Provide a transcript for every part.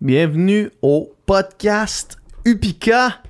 Bienvenue au podcast Upika,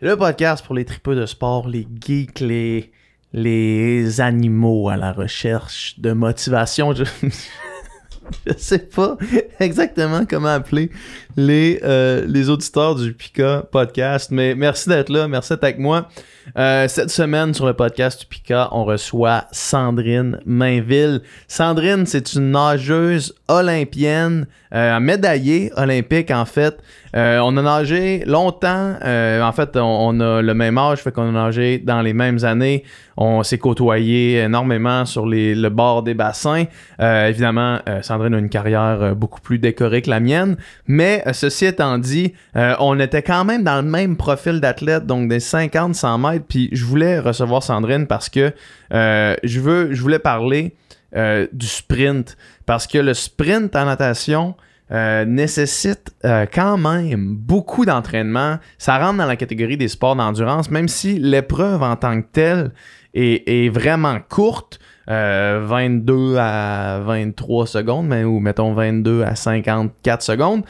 le podcast pour les tripeux de sport, les geeks, les, animaux à la recherche de motivation. Je, je sais pas exactement comment appeler les, euh, les auditeurs du Upika podcast, mais merci d'être là, merci d'être avec moi. Euh, cette semaine sur le podcast Upika, on reçoit Sandrine Mainville. Sandrine, c'est une nageuse olympienne, euh, médaillée olympique en fait. Euh, on a nagé longtemps. En fait, on, a le même âge, fait qu'on a nagé dans les mêmes années. On s'est côtoyé énormément sur le bord des bassins. Évidemment, Sandrine a une carrière beaucoup plus décorée que la mienne. Mais ceci étant dit, on était quand même dans le même profil d'athlète, donc des 50-100 mètres. Puis je voulais recevoir Sandrine parce que euh, je veux, je voulais parler euh, du sprint. Parce que le sprint en natation, euh, nécessite quand même beaucoup d'entraînement. Ça rentre dans la catégorie des sports d'endurance, même si l'épreuve en tant que telle est, est vraiment courte. euh, 22 à 23 secondes, mais, ou mettons 22 à 54 secondes.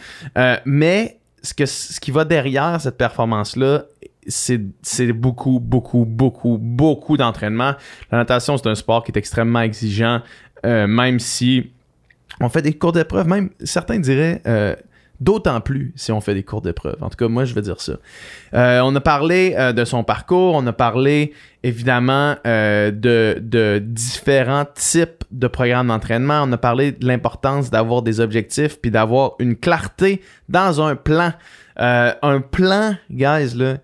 Mais ce, que, ce qui va derrière cette performance-là, c'est beaucoup, beaucoup, beaucoup, beaucoup d'entraînement. La natation, c'est un sport qui est extrêmement exigeant, euh, même si on fait des cours d'épreuve, même certains diraient euh, d'autant plus si on fait des cours d'épreuve. En tout cas, moi, je veux dire ça. Euh, on a parlé de son parcours, on a parlé évidemment de, de différents types de programmes d'entraînement, on a parlé de l'importance d'avoir des objectifs puis d'avoir une clarté dans un plan. Un plan, guys, là,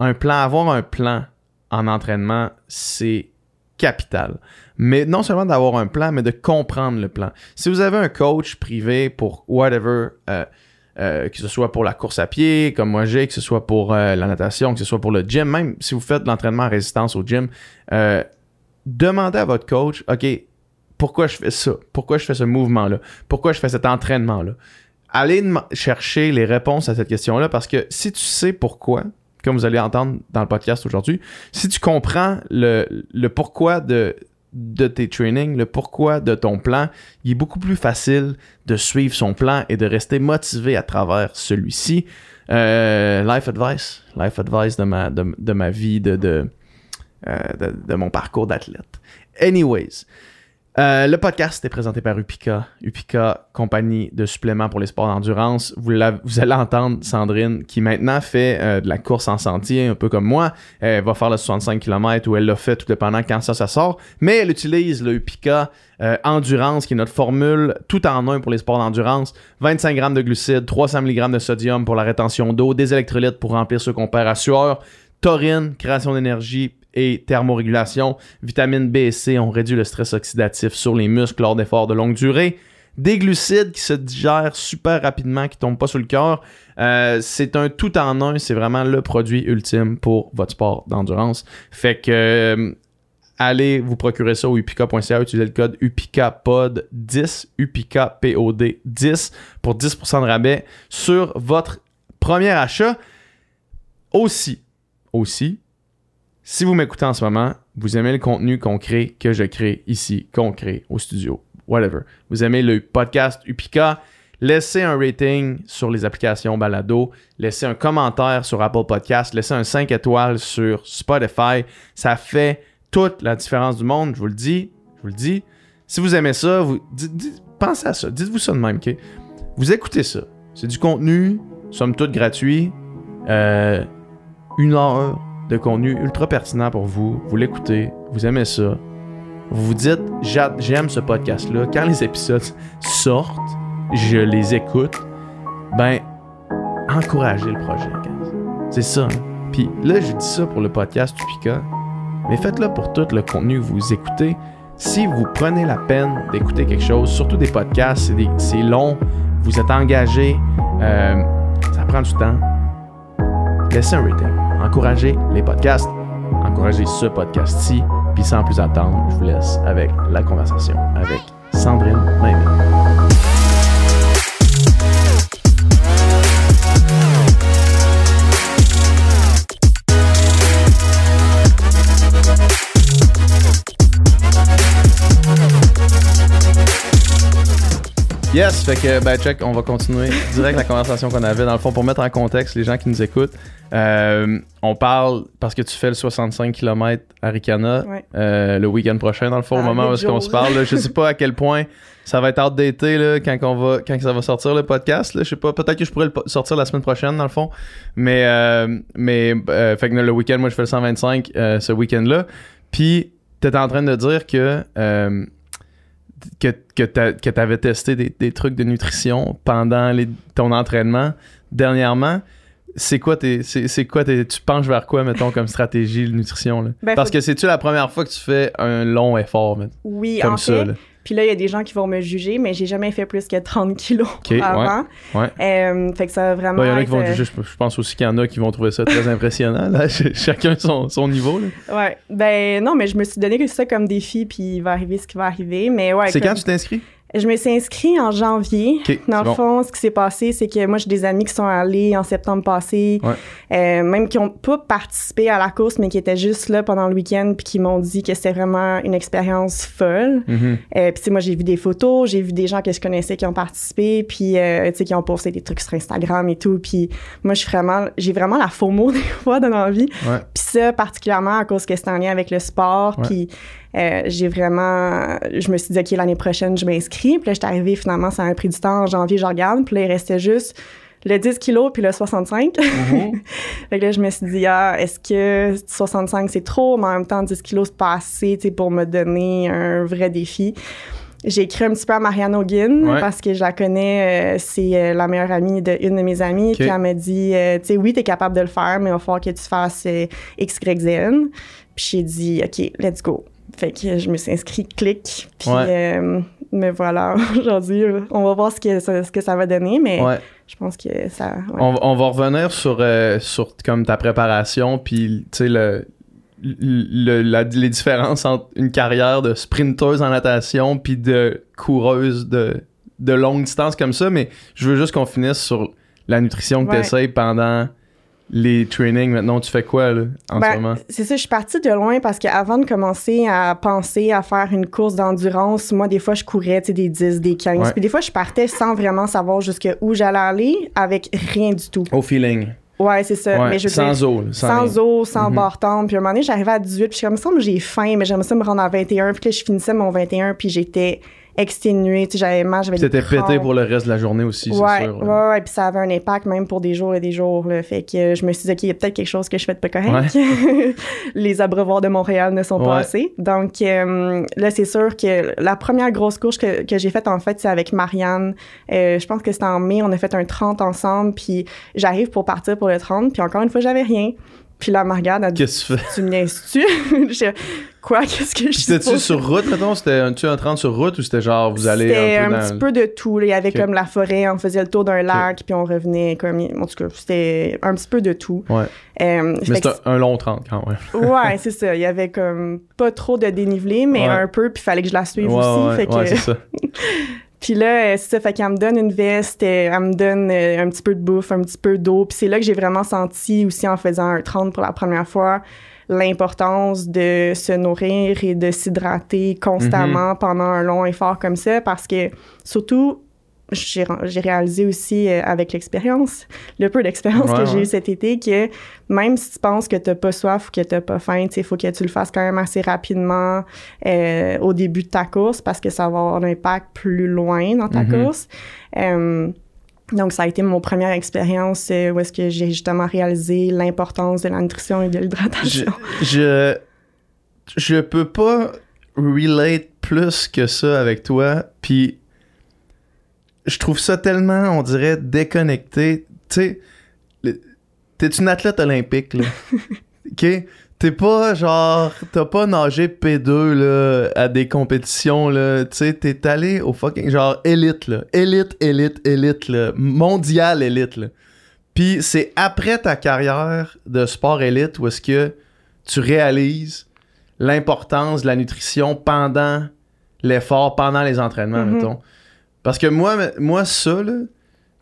un plan, avoir un plan en entraînement, c'est capital. Mais non seulement d'avoir un plan, mais de comprendre le plan. Si vous avez un coach privé pour whatever, euh, euh, que ce soit pour la course à pied, comme moi j'ai, que ce soit pour euh, la natation, que ce soit pour le gym, même si vous faites l'entraînement à résistance au gym, demandez à votre coach, OK, pourquoi je fais ça? Pourquoi je fais ce mouvement-là? Pourquoi je fais cet entraînement-là? Allez chercher les réponses à cette question-là parce que si tu sais pourquoi, comme vous allez entendre dans le podcast aujourd'hui, si tu comprends le, le pourquoi de, de tes trainings, le pourquoi de ton plan, il est beaucoup plus facile de suivre son plan et de rester motivé à travers celui-ci. Euh, life advice, life advice de ma, de, de ma vie, de, de, euh, de, de mon parcours d'athlète. Anyways, euh, le podcast est présenté par Upika. Upika, compagnie de suppléments pour les sports d'endurance. Vous, allez entendre Sandrine qui maintenant fait euh, de la course en sentier, un peu comme moi. Elle va faire le 65 km ou elle l'a fait tout dépendant quand ça, ça sort. Mais elle utilise le Upika euh, Endurance, qui est notre formule tout en un pour les sports d'endurance. 25 grammes de glucides, 300 mg de sodium pour la rétention d'eau, des électrolytes pour remplir ce qu'on perd à sueur, taurine, création d'énergie et thermorégulation, vitamine B et C ont réduit le stress oxydatif sur les muscles lors d'efforts de longue durée, des glucides qui se digèrent super rapidement, qui tombent pas sur le cœur. Euh, c'est un tout en un, c'est vraiment le produit ultime pour votre sport d'endurance. Fait que euh, allez vous procurer ça au upika.ca, utilisez le code UPICAPOD10, UPICAPOD 10 pour 10% de rabais sur votre premier achat. Aussi, aussi, si vous m'écoutez en ce moment, vous aimez le contenu qu'on crée, que je crée ici, qu'on crée au studio, whatever. Vous aimez le podcast Upika, laissez un rating sur les applications Balado, laissez un commentaire sur Apple Podcast, laissez un 5 étoiles sur Spotify. Ça fait toute la différence du monde, je vous le dis, je vous le dis. Si vous aimez ça, vous dites- pensez à ça, dites-vous ça de même, ok? Vous écoutez ça. C'est du contenu, somme toute gratuit. Euh, une heure de contenu ultra pertinent pour vous. Vous l'écoutez, vous aimez ça. Vous vous dites, J'a- j'aime ce podcast-là. Quand les épisodes sortent, je les écoute. Ben, encouragez le projet. C'est ça. hein. Puis là, je dis ça pour le podcast Tupika, mais faites-le pour tout le contenu vous écoutez. Si vous prenez la peine d'écouter quelque chose, surtout des podcasts, c'est long, vous êtes engagé, euh, ça prend du temps. Laissez un rating. Encouragez les podcasts. Encouragez ce podcast-ci. Puis sans plus attendre, je vous laisse avec la conversation avec Sandrine Mainville. Yes, fait que, ben, check, on va continuer direct la conversation qu'on avait. Dans le fond, pour mettre en contexte les gens qui nous écoutent, euh, on parle parce que tu fais le 65 km à Ricana Ouais. euh, le week-end prochain, dans le fond, au Ah, moment où huit est-ce qu'on jours. se parle. là. je sais pas à quel point ça va être outdaté là, quand, on va, quand ça va sortir le podcast. Là. Je sais pas, peut-être que je pourrais le sortir la semaine prochaine, dans le fond. Mais, euh, mais euh, fait que le week-end, moi, je fais le 125 euh, ce week-end-là. Puis, t'étais en train de dire que. Que, que tu avais testé des, des trucs de nutrition pendant les- ton entraînement dernièrement. C'est quoi tes. C'est c'est quoi tes. Tu penches vers quoi, mettons, comme stratégie de nutrition? Là? Ben, Parce que c'est-tu la première fois que tu fais un long effort, Oui, comme en ça? fait. là? Puis là, il y a des gens qui vont me juger, mais j'ai jamais fait plus que 30 kilos ouais, avant. ouais. Euh, fait que ça va vraiment. Il y en a qui vont juger. Je, je pense aussi qu'il y en a qui vont trouver ça très impressionnant. Là. Chacun son, son niveau. là. euh, Ouais. Ben non, mais je me suis donné ça comme défi, puis il va arriver ce qui va arriver. Mais ouais. c'est comme- quand tu t'inscris? Je me suis inscrite en janvier. Ok, Dans le bon. fond, ce qui s'est passé, c'est que moi, j'ai des amis qui sont allés en septembre passé, Ouais. euh, même qui n'ont pas participé à la course, mais qui étaient juste là pendant le week-end, puis qui m'ont dit que c'était vraiment une expérience folle. Mhm. Euh, puis tu sais, moi, j'ai vu des photos, j'ai vu des gens que je connaissais qui ont participé, puis euh, tu sais, qui ont posté des trucs sur Instagram et tout. Puis moi, je suis vraiment, j'ai vraiment la FOMO des fois dans la vie. Ouais. Puis ça, particulièrement à cause que c'est en lien avec le sport. Puis euh, j'ai vraiment... Je me suis dit, OK, l'année prochaine, je m'inscris. Puis là, j'étais arrivée, finalement, ça a pris du temps. En janvier, je regarde. Puis là, il restait juste le 10 kilos puis le 65. Mhm. fait que là, je me suis dit, ah, est-ce que 65, c'est trop? Mais en même temps, 10 kilos, c'est pas assez, tu sais, pour me donner un vrai défi. J'ai écrit un petit peu à Marianne Hogan Ouais. parce que je la connais, euh, c'est euh, la meilleure amie de une de mes amies. Ok. Puis elle m'a dit, euh, tu sais, oui, t'es capable de le faire, mais il va falloir que tu fasses euh, X, Y, Z. Puis j'ai dit, OK, let's go. Fait que je me suis inscrite, clic. Puis Ouais. euh, voilà aujourd'hui. On va voir ce que ça, ce que ça va donner, mais Ouais. je pense que ça. ouais. On, on va revenir sur, euh, sur comme ta préparation, puis tu sais, le, le- la- les différences entre une carrière de sprinteuse en natation puis de coureuse de, de longue distance comme ça, mais je veux juste qu'on finisse sur la nutrition que Ouais. tu essayes pendant les trainings. Maintenant, tu fais quoi là, en Ben, ce moment? C'est ça, je suis partie de loin parce qu'avant de commencer à penser à faire une course d'endurance, moi, des fois, je courais des 10, des 15. Ouais. Puis des fois, je partais sans vraiment savoir jusqu'où j'allais aller avec rien du tout. Au feeling. Ouais, c'est ça. Ouais, mais je sans dire, eau. Sans, sans eau, sans Mhm. barre tendre. Puis à un moment donné, j'arrivais à 18, puis je suis comme ça, me semble que j'ai faim, mais j'aimerais ça me rendre à 21. Puis là, je finissais mon 21, puis j'étais exténuée. J'avais mal, j'avais T'étais pété pour le reste de la journée aussi, Ouais, c'est sûr. ouais, ouais, puis ça avait un impact même pour des jours et des jours. Là. Fait que je me suis dit, OK, il y a peut-être quelque chose que je fais de pas correct. Les abreuvoirs de Montréal ne sont pas Ouais. assez. Donc euh, là, c'est sûr que la première grosse course que, que j'ai faite, en fait, c'est avec Marianne. Euh, je pense que c'était en mai, on a fait un 30 ensemble, puis j'arrive pour partir pour le 30, puis encore une fois, j'avais rien. Puis là, elle me regarde, elle dit, Qu'est-ce que tu fais? tu me niaises-tu? Quoi? Qu'est-ce que je suis C'était-tu sur route, mettons? C'était-tu un 30 sur route ou c'était genre vous allez C'était un peu un dans... petit peu de tout. là. Il y avait comme la forêt, on faisait le tour d'un lac, puis on revenait comme. En tout cas, c'était un petit peu de tout. Ouais. Euh, Mais c'était un long 30 quand même. ouais, c'est ça. Il y avait comme pas trop de dénivelé, mais Ouais. un peu, puis il fallait que je la suive Ouais, aussi. fait que- c'est ça. puis là, euh, c'est ça, fait qu'elle me donne une veste, euh, elle me donne euh, un petit peu de bouffe, un petit peu d'eau. Puis c'est là que j'ai vraiment senti aussi en faisant un 30 pour la première fois l'importance de se nourrir et de s'hydrater constamment pendant un long effort comme ça parce que surtout j'ai réalisé aussi euh, avec l'expérience, le peu d'expérience Ouais, que j'ai ouais. eu cet été, que même si tu penses que t'as pas soif ou que t'as pas faim, il faut que tu le fasses quand même assez rapidement euh, au début de ta course parce que ça va avoir un impact plus loin dans ta Mhm. course. Euh, donc, ça a été mon première expérience euh, où est-ce que j'ai justement réalisé l'importance de la nutrition et de Je, l'hydratation. je, je peux pas relate plus que ça avec toi, puis je trouve ça tellement, on dirait, déconnecté. Tu sais, le- t'es une athlète olympique, là. OK? T'es pas genre, t'as pas nagé P2 là, à des compétitions là, tu sais, t'es allé au fucking genre élite là, élite, élite, élite là, mondial élite là. Puis c'est après ta carrière de sport élite où est-ce que tu réalises l'importance de la nutrition pendant l'effort, pendant les entraînements, Mhm. mettons. Parce que moi, moi ça,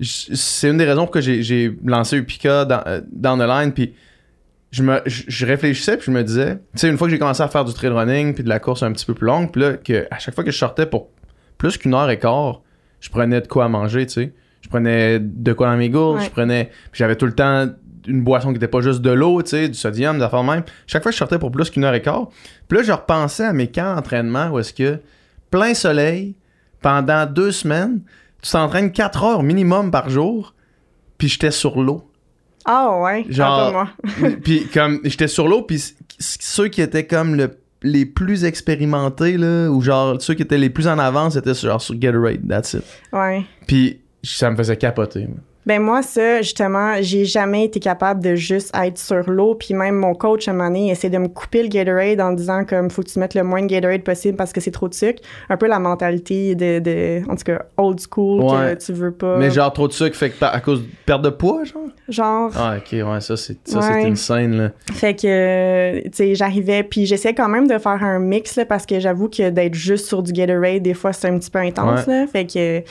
c'est une des raisons pourquoi j'ai, j'ai lancé Upica dans, euh, down the line, puis je, me, je, je réfléchissais, puis je me disais, tu sais, une fois que j'ai commencé à faire du trail running, puis de la course un petit peu plus longue, puis là, que à chaque fois que je sortais pour plus qu'une heure et quart, je prenais de quoi à manger, tu sais. Je prenais de quoi dans mes gourdes, Ouais. je prenais. puis J'avais tout le temps une boisson qui était pas juste de l'eau, tu sais, du sodium, des affaires même. Chaque fois, je sortais pour plus qu'une heure et quart. Puis là, je repensais à mes camps d'entraînement où est-ce que plein soleil, pendant deux semaines, tu t'entraînes 4 heures minimum par jour, puis j'étais sur l'eau. Ah ouais, Genre- puis comme j'étais sur l'eau puis ceux qui étaient comme le les plus expérimentés là ou genre ceux qui étaient les plus en avance étaient sur, genre sur Gatorade that's it Ouais. puis ça me faisait capoter moi. Ben moi, ça, justement, j'ai jamais été capable de juste être sur l'eau. Puis même mon coach, à un moment donné, essaie de me couper le Gatorade en disant comme faut que tu mettes le moins de Gatorade possible parce que c'est trop de sucre. Un peu la mentalité de, de en tout cas, old school Ouais. que tu veux pas. mais genre trop de sucre fait que à cause de perte de poids genre? Genre, ah ok ouais ça c'est ça Ouais. c'est une scène là fait que, euh, tu sais, j'arrivais. Puis j'essayais quand même de faire un mix, là, parce que j'avoue que d'être juste sur du Gatorade, des fois, c'est un petit peu intense, là. Fait que.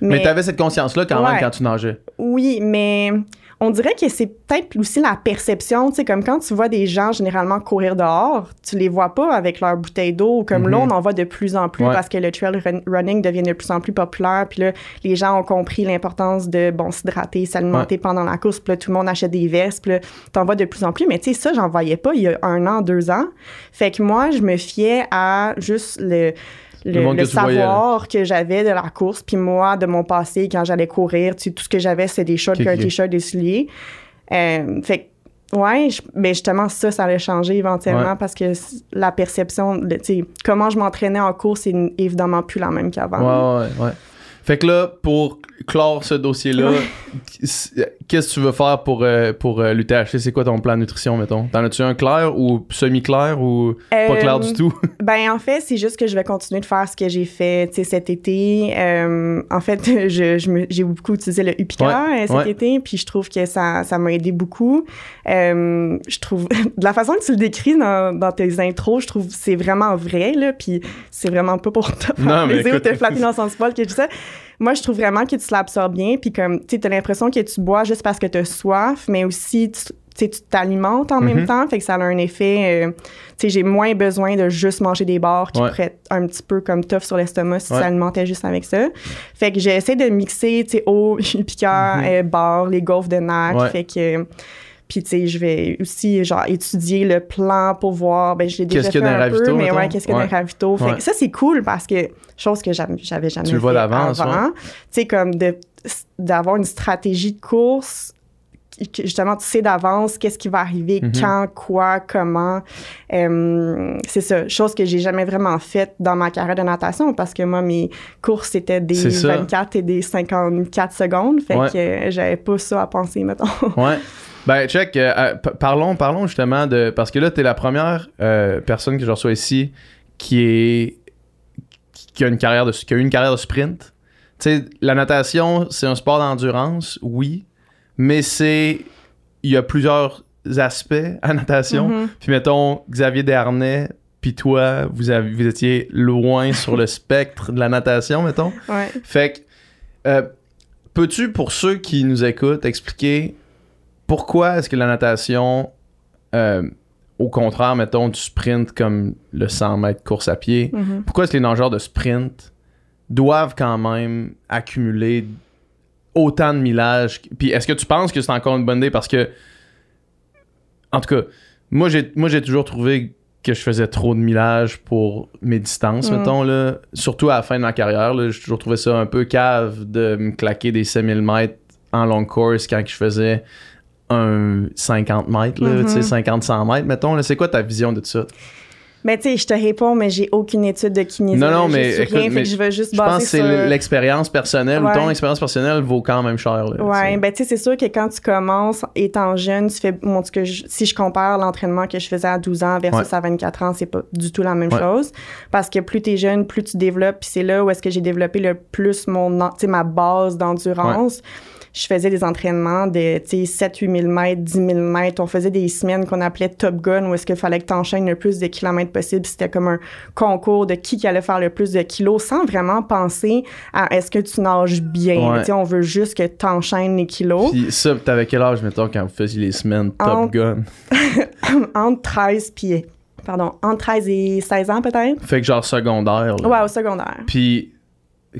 Mais, t'avais cette conscience là quand même quand tu nageais Oui, mais on dirait que c'est peut-être aussi la perception, tu sais, comme quand tu vois des gens généralement courir dehors, tu les vois pas avec leur bouteille d'eau, comme Mhm. là, on en voit de plus en plus Ouais. parce que le trail run- running devient de plus en plus populaire, puis là, les gens ont compris l'importance de, bon, s'hydrater, s'alimenter pendant la course, puis là, tout le monde achète des vestes, puis là, t'en vois de plus en plus, mais tu sais, ça, j'en voyais pas il y a un an, deux ans. Fait que moi, je me fiais à juste le le, que savoir que j'avais de la course, puis moi, de mon passé, quand j'allais courir, tu tout ce que j'avais, c'était des shorts, un t-shirt, des souliers. Euh, fait que, ouais, je- ben justement, ça, ça allait changer éventuellement Ouais. parce que la perception, de- tu sais, comment je m'entraînais en course, c'est évidemment plus la même qu'avant. Ouais, ouais, ouais. Fait que là, pour clore ce dossier-là, qu'est-ce que tu veux faire pour, euh, pour euh, l'UTHC? C'est quoi ton plan de nutrition, mettons? T'en as-tu un clair ou semi-clair ou pas Euh, clair du tout? Ben, en fait, c'est juste que je vais continuer de faire ce que j'ai fait, tu cet été. Euh, en fait, je, je j'ai beaucoup utilisé le Upica Ouais, euh, cet ouais. été, puis je trouve que ça, ça m'a aidé beaucoup. Euh, je trouve, de la façon que tu le décris dans, dans tes intros, je trouve que c'est vraiment vrai, là, puis c'est vraiment pas pour te faire plaisir ou te flatter dans son sport que je dis ça. Moi, je trouve vraiment que tu l'absorbes bien, puis comme, tu t'as l'impression que tu bois juste parce que t'as soif, mais aussi, tu tu tu t'alimentes en Mhm. même temps, fait que ça a un effet... euh, tu sais, j'ai moins besoin de juste manger des bars qui Ouais. pourraient être un petit peu comme tough sur l'estomac si Ouais. tu alimentais juste avec ça. Fait que j'essaie de mixer, tu sais, eau, piqueur, Mhm. euh, bar, les gaufres de nac. Ouais. Fait que... Puis, tu sais, je vais aussi, genre, étudier le plan pour voir, ben, je l'ai déjà Qu'est-ce fait qu'il y a dans un les peu, mais mettons? ouais, qu'est-ce qu'il y a Ouais. ravitaux. Fait Ouais. que ça, c'est cool parce que, chose que j'avais jamais Tu le vois fait d'avance, avant. Tu sais, comme de d'avoir une stratégie de course justement, tu sais d'avance qu'est-ce qui va arriver, Mhm. quand, quoi, comment. Euh, c'est ça, chose que j'ai jamais vraiment faite dans ma carrière de natation parce que moi, mes courses, c'était des C'est ça. 24 et des 54 secondes. Fait Ouais. que euh, j'avais pas ça à penser, mettons. Ouais. Ben, check, euh, euh, p- parlons, parlons justement de. Parce que là, t'es la première euh, personne que je reçois ici qui est. qui a une carrière de, qui a eu une carrière de sprint. Tu sais, la natation, c'est un sport d'endurance, oui, mais c'est. Il y a plusieurs aspects à la natation. Mhm. Puis mettons, Xavier Dernay, puis toi, vous, avez, vous étiez loin sur le spectre de la natation, mettons. Ouais. Fait que, euh, peux-tu, pour ceux qui nous écoutent, expliquer pourquoi est-ce que la natation, euh, au contraire, mettons, du sprint comme le 100 mètres course à pied, Mhm. pourquoi est-ce que les nageurs de sprint doivent quand même accumuler autant de millage? Puis est-ce que tu penses que c'est encore une bonne idée? Parce que, en tout cas, moi j'ai, toujours trouvé que je faisais trop de millage pour mes distances, Mm. mettons, là. Surtout à la fin de ma carrière, j'ai toujours trouvé ça un peu cave de me claquer des 7000 mètres en long course quand je faisais un 50 mètres, là, tu sais, 50-100 mètres, mettons. C'est quoi ta vision de ça? Mais tu sais, je te réponds, mais j'ai aucune étude de kinésiologie Non, non, mais sur écoute, rien, mais fait que je vais juste Je pense que c'est sur... l'expérience personnelle ou Ouais. ton expérience personnelle vaut quand même cher. Là, Ouais, tu ben tu sais, c'est sûr que quand tu commences étant jeune, tu fais. Tout je- si je compare l'entraînement que je faisais à 12 ans versus Ouais. à 24 ans, c'est pas du tout la même Ouais. chose. Parce que plus t'es jeune, plus tu développes, puis c'est là où est-ce que j'ai développé le plus mon, tu ma base d'endurance. Je faisais des entraînements de, tu sais, 7-8 000 mètres, 10 000 mètres. On faisait des semaines qu'on appelait Top Gun, où est-ce qu'il fallait que tu enchaînes le plus de kilomètres possible. C'était comme un concours de qui qui allait faire le plus de kilos, sans vraiment penser à est-ce que tu nages bien? Ouais. On veut juste que tu enchaînes les kilos. Puis ça, t'avais quel âge, mettons, quand vous faisiez les semaines Top En- Gun? entre 13 puis pardon, entre 13 et 16 ans peut-être. Fait que genre secondaire. là. Ouais, au secondaire. Puis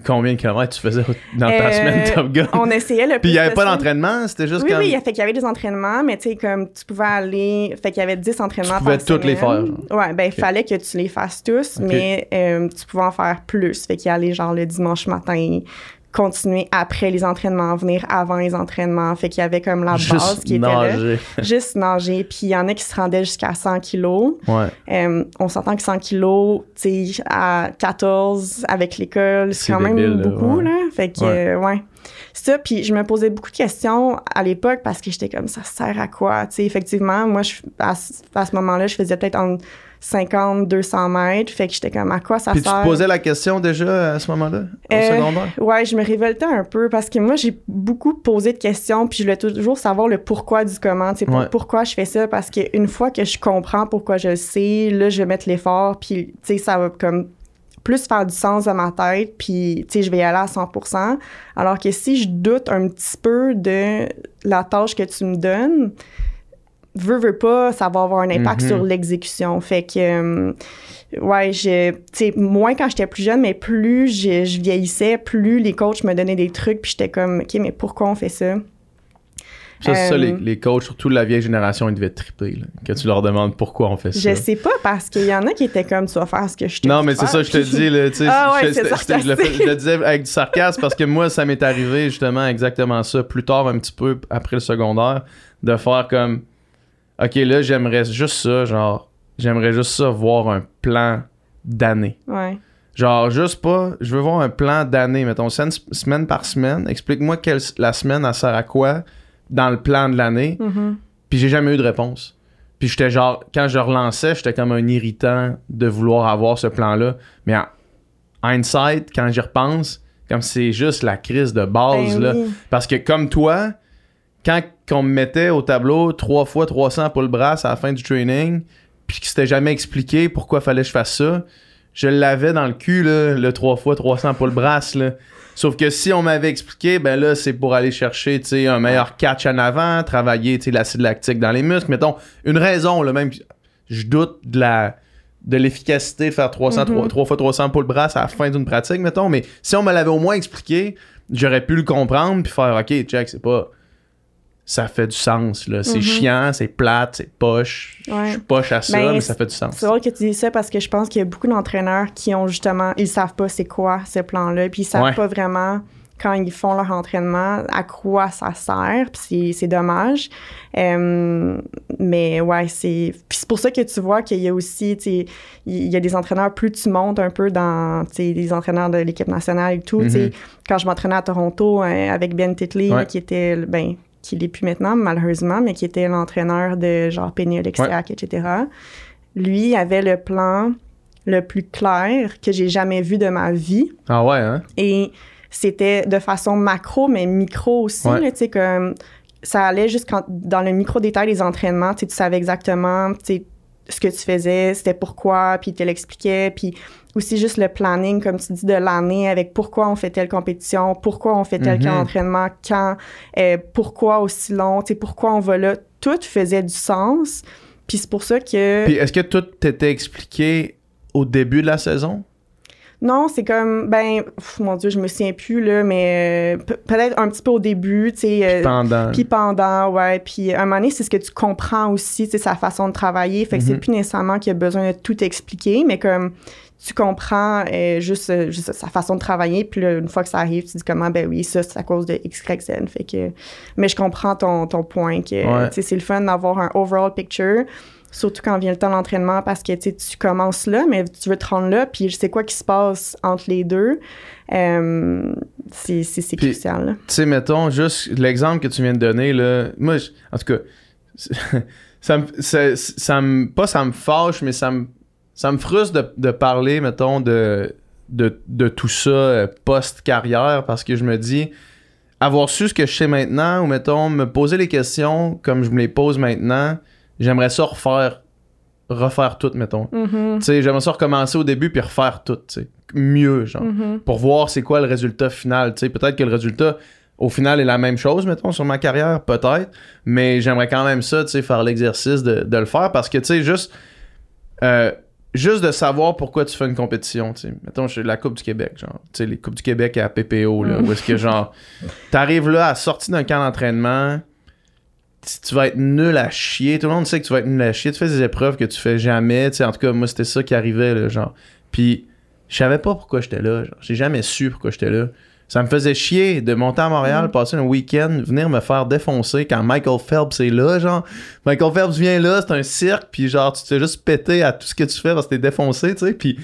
combien de kilomètres tu faisais dans ta Euh, semaine Top Gun? On essayait le plus Puis il n'y avait pas d'entraînement, c'était juste Oui, comme... oui, fait qu'il y avait des entraînements, mais tu sais, comme tu pouvais aller. Fait qu'il y avait 10 entraînements Tu pouvais par toutes les semaine. faire, Ouais, ben, il fallait que tu les fasses tous, mais euh, tu pouvais en faire plus. Fait qu'il y allait genre le dimanche matin, continuer après les entraînements, venir avant les entraînements. Fait qu'il y avait comme la base qui était là. Juste nager. Puis il y en a qui se rendaient jusqu'à 100 kilos. Ouais. Euh, on s'entend que 100 kilos, tu sais, à 14 avec l'école, c'est quand même débile, beaucoup, ouais. là. Fait que, Ouais. euh, ouais. Ça, puis je me posais beaucoup de questions à l'époque parce que j'étais comme, ça sert à quoi? Tu sais, effectivement, moi, je, à, ce- à ce moment-là, je faisais peut-être entre 50, 200 mètres. Fait que j'étais comme, à quoi ça Puis tu sert? te posais la question déjà à ce moment-là, au Euh, secondaire? Ouais, je me révoltais un peu parce que moi, j'ai beaucoup posé de questions, puis je voulais toujours savoir le pourquoi du comment, tu sais, pour- Ouais. pourquoi je fais ça, parce qu'une fois que je comprends pourquoi je le sais, là, je vais mettre l'effort, puis, tu sais, ça va comme plus faire du sens dans ma tête, puis, tu sais, je vais y aller à 100% Alors que si je doute un petit peu de la tâche que tu me donnes, veux, veux pas, ça va avoir un impact Mhm. sur l'exécution. Fait que, euh, ouais, je, tu sais, moins quand j'étais plus jeune, mais plus je, je vieillissais, plus les coachs me donnaient des trucs, puis j'étais comme, OK, mais pourquoi on fait ça? Ça, c'est ça, euh, les, les coachs, surtout la vieille génération, ils devaient triper, là, que tu leur demandes pourquoi on fait ça. Je sais pas, parce qu'il y en a qui étaient comme, tu vas faire ce que je te Non, mais c'est ça, je te dis, là, tu sais, Ah ouais, je, le, je le disais avec du sarcasme parce que moi, ça m'est arrivé justement exactement ça, plus tard, un petit peu après le secondaire, de faire comme, OK, là, j'aimerais juste ça, genre, j'aimerais juste ça, voir un plan d'année. Ouais. Genre, juste pas, je veux voir un plan d'année, mettons, semaine par semaine. Explique-moi quelle, la semaine, elle sert à quoi dans le plan de l'année. Mhm. Puis j'ai jamais eu de réponse. Puis j'étais genre, quand je relançais, j'étais comme un irritant de vouloir avoir ce plan-là. Mais en hindsight, quand j'y repense, comme c'est juste la crise de base, Ben là. oui. Parce que comme toi, quand on me mettait au tableau 3 fois 300 pour le bras à la fin du training, puis que c'était jamais expliqué pourquoi fallait que je fasse ça, je l'avais dans le cul, là, le 3 fois 300 pour le bras. Sauf que si on m'avait expliqué, ben là, c'est pour aller chercher, un meilleur catch en avant, travailler, l'acide lactique dans les muscles. Mettons, une raison, là, même, je doute de la de l'efficacité de faire 300, Mhm. 3, fois 300 pour le bras à la fin d'une pratique, mettons. Mais si on me l'avait au moins expliqué, j'aurais pu le comprendre puis faire, OK, check, c'est pas... Ça fait du sens, là. C'est Mhm. chiant, c'est plate, c'est poche. Ouais. Je suis poche à ça, Ben, mais ça fait du sens. C'est drôle que tu dis ça parce que je pense qu'il y a beaucoup d'entraîneurs qui ont justement, ils savent pas c'est quoi ce plan-là, puis ils savent Ouais. pas vraiment quand ils font leur entraînement à quoi ça sert, puis c'est- c'est dommage. Euh, mais ouais, c'est puis c'est pour ça que tu vois qu'il y a aussi, tu sais, il y a des entraîneurs plus tu montes un peu dans, tu sais, les entraîneurs de l'équipe nationale et tout. tu sais, Mhm. quand je m'entraînais à Toronto euh, avec Ben Titley, Ouais. qui était, ben, qui l'est plus maintenant malheureusement, mais qui était l'entraîneur de genre Penny Oleksiak, etc. Lui avait le plan le plus clair que j'ai jamais vu de ma vie. Ah ouais, hein? Et c'était de façon macro, mais micro aussi. Ouais. Tu sais, comme ça allait juste quand- dans le micro détail des entraînements. Tu savais exactement tu sais, ce que tu faisais, c'était pourquoi, puis il te l'expliquait. Puis aussi juste le planning, comme tu dis, de l'année avec pourquoi on fait telle compétition, pourquoi on fait tel camp d'entraînement, quand, euh, pourquoi aussi long, tu sais, pourquoi on va là. Tout faisait du sens. Puis c'est pour ça que... Puis est-ce que tout t'était expliqué au début de la saison? Non, c'est comme, ben, pff, mon Dieu, je me souviens plus, là, mais euh, pe- peut-être un petit peu au début, tu sais. euh, Pendant. Puis pendant, ouais. Puis à un moment donné, c'est ce que tu comprends aussi, tu sais, sa façon de travailler. Fait que c'est Mhm. plus nécessairement qu'il y a besoin de tout expliquer, mais comme tu comprends euh, juste, euh, juste sa façon de travailler. Puis là, une fois que ça arrive, tu dis comment, ben oui, ça, c'est à cause de X, Y, Z. Fait que, mais je comprends ton, ton point que, Ouais. sais, c'est le fun d'avoir un overall picture. Surtout quand vient le temps de l'entraînement parce que tu sais, commences là, mais tu veux te rendre là, puis c'est quoi qui se passe entre les deux. Euh, c'est crucial. tu sais, mettons, juste l'exemple que tu viens de donner, là, moi, je- en tout cas, ça me, ça, ça me, pas ça me fâche, mais ça me, ça me frustre de, de parler, mettons, de, de, de tout ça euh, post-carrière, parce que je me dis, avoir su ce que je sais maintenant, ou mettons, me poser les questions comme je me les pose maintenant, j'aimerais ça refaire, refaire tout, mettons. Mhm. Sais, j'aimerais ça recommencer au début puis refaire tout, tu sais. Mieux, genre Mhm. pour voir c'est quoi le résultat final. Tu sais, peut-être que le résultat au final est la même chose, mettons, sur ma carrière, peut-être, mais j'aimerais quand même ça, tu sais, faire l'exercice de, de le faire parce que, tu sais, juste euh, juste de savoir pourquoi tu fais une compétition, tu sais. Mettons, je- la Coupe du Québec, genre. Tu sais, les Coupes du Québec à PPO, là, où est-ce que, genre, t'arrives là à sortir d'un camp d'entraînement, tu, vas être nul à chier. Tout le monde sait que tu vas être nul à chier. Tu fais des épreuves que tu fais jamais, tu sais. En tout cas, moi, c'était ça qui arrivait, là, genre. Puis, je savais pas pourquoi j'étais là, genre. J'ai jamais su pourquoi j'étais là. Ça me faisait chier de monter à Montréal, passer un week-end, venir me faire défoncer quand Michael Phelps est là, genre. Michael Phelps vient là, c'est un cirque, puis genre, tu te fais juste péter à tout ce que tu fais parce que t'es défoncé, tu sais, puis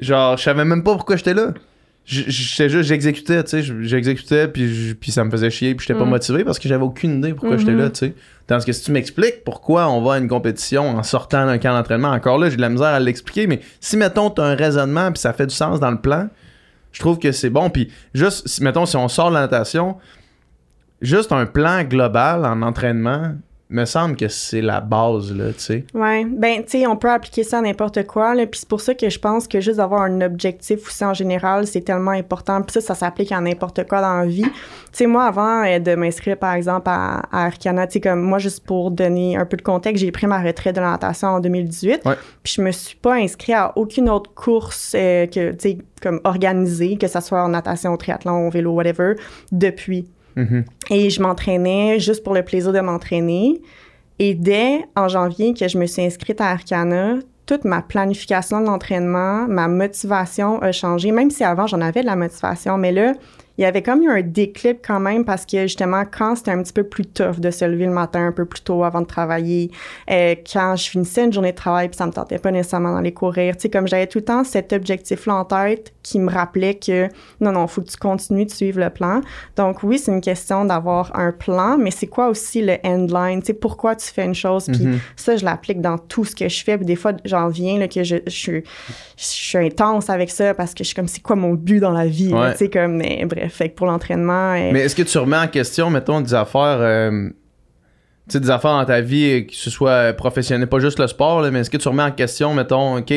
genre, je savais même pas pourquoi j'étais là. J'étais juste, j'exécutais, tu sais, j'exécutais, puis, puis ça me faisait chier, puis j'étais pas Mm. motivé parce que j'avais aucune idée pourquoi j'étais là, tu sais. Tandis que si tu m'expliques pourquoi on va à une compétition en sortant d'un camp d'entraînement, encore là, j'ai de la misère à l'expliquer, mais si, mettons, t'as un raisonnement, puis ça fait du sens dans le plan, je trouve que c'est bon. Puis juste, mettons, si on sort de la natation, juste un plan global en entraînement, me semble que c'est la base, là, tu sais. Ouais, ben tu sais, on peut appliquer ça à n'importe quoi, là, puis c'est pour ça que je pense que juste d'avoir un objectif aussi en général, c'est tellement important, puis ça, ça s'applique à n'importe quoi dans la vie. Tu sais, moi, avant euh, de m'inscrire, par exemple, à, à Arcana, tu sais, comme moi, juste pour donner un peu de contexte, j'ai pris ma retraite de la natation en 2018, Ouais. puis je me suis pas inscrite à aucune autre course euh, que, tu sais, comme organisée, que ça soit en natation, triathlon, vélo, whatever, depuis. Mhm. Et je m'entraînais juste pour le plaisir de m'entraîner. Et dès en janvier que je me suis inscrite à Arcana, toute ma planification de l'entraînement, ma motivation a changé, même si avant j'en avais de la motivation. Mais là, il y avait comme eu un déclic quand même parce que justement, quand c'était un petit peu plus tough de se lever le matin un peu plus tôt avant de travailler, euh, quand je finissais une journée de travail puis ça me tentait pas nécessairement d'aller courir, tu sais, comme j'avais tout le temps cet objectif-là en tête qui me rappelait que non, non, faut que tu continues de suivre le plan. Donc oui, c'est une question d'avoir un plan, mais c'est quoi aussi le endline? Tu sais, pourquoi tu fais une chose? Puis Mhm. ça, je l'applique dans tout ce que je fais. Puis des fois, j'en viens là, que je, je, suis- je suis intense avec ça parce que je suis comme, c'est quoi mon but dans la vie? Ouais. Tu sais, comme, mais bref, fait que pour l'entraînement... euh, Mais est-ce que tu remets en question, mettons, des affaires, euh, tu sais, des affaires dans ta vie, euh, que ce soit professionnel, pas juste le sport, là, mais est-ce que tu remets en question, mettons, OK,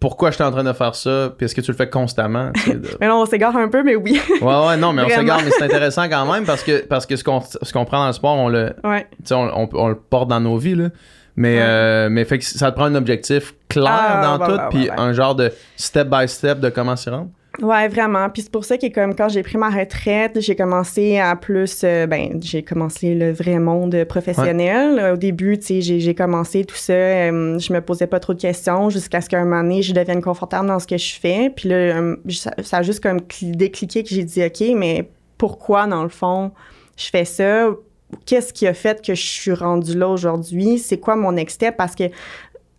pourquoi je suis en train de faire ça, puis est-ce que tu le fais constamment? tu sais, de- Mais là, on s'égare un peu, mais oui. Ouais, ouais, non, mais on s'égare, mais c'est intéressant quand même parce que, parce que ce qu'on ce qu'on prend dans le sport, on le, ouais. on, on- on le porte dans nos vies, là. Mais, Ouais. euh, mais fait que ça te prend un objectif clair Ah, dans tout, puis un genre de step-by-step de comment s'y rendre. Ouais, vraiment. Puis c'est pour ça que comme quand j'ai pris ma retraite, j'ai commencé à plus, euh, ben j'ai commencé le vrai monde professionnel. Au début, tu sais, j'ai, commencé tout ça, euh, je me posais pas trop de questions jusqu'à ce qu'à un moment donné, je devienne confortable dans ce que je fais. Puis là, euh, ça, ça a juste comme cli- décliqué que j'ai dit, ok, mais pourquoi dans le fond je fais ça? Qu'est-ce qui a fait que je suis rendue là aujourd'hui? C'est quoi mon next step? Parce que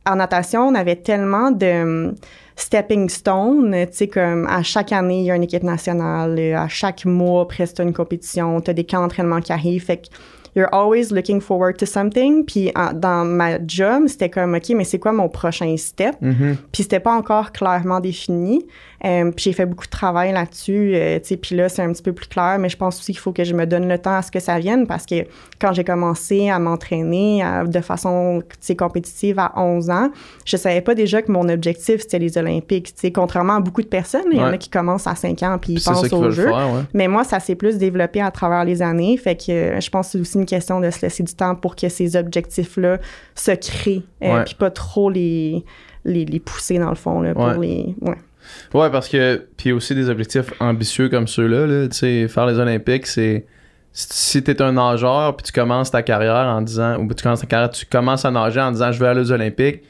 en natation, on avait tellement de hum, stepping stone, tu sais, comme à chaque année, il y a une équipe nationale, euh, à chaque mois, presque, une compétition, t'as des camps d'entraînement qui arrivent, fait que you're always looking forward to something. Puis en- dans ma job, c'était comme, OK, mais c'est quoi mon prochain step? Mhm. Puis c'était pas encore clairement défini. Euh, puis j'ai fait beaucoup de travail là-dessus, euh, tu sais, puis là, c'est un petit peu plus clair, mais je pense aussi qu'il faut que je me donne le temps à ce que ça vienne parce que quand j'ai commencé à m'entraîner de façon, tu sais, compétitive à 11 ans, je savais pas déjà que mon objectif, c'était les Olympiques, tu sais, contrairement à beaucoup de personnes, il y en a qui commencent à 5 ans puis ils pensent qu'il au faut le jeu. faire, ouais. Mais moi, ça s'est plus développé à travers les années. Fait que euh, je pense que c'est aussi une question de se laisser du temps pour que ces objectifs-là se créent. euh. Puis pas trop les, les, les pousser, dans le fond, là, pour Ouais. les... Ouais. Parce que. Puis aussi des objectifs ambitieux comme ceux-là, là, tu sais, faire les Olympiques, c'est. Si t'es un nageur, puis tu commences ta carrière en disant. Ou tu commences ta carrière, tu commences à nager en disant je veux aller aux Olympiques,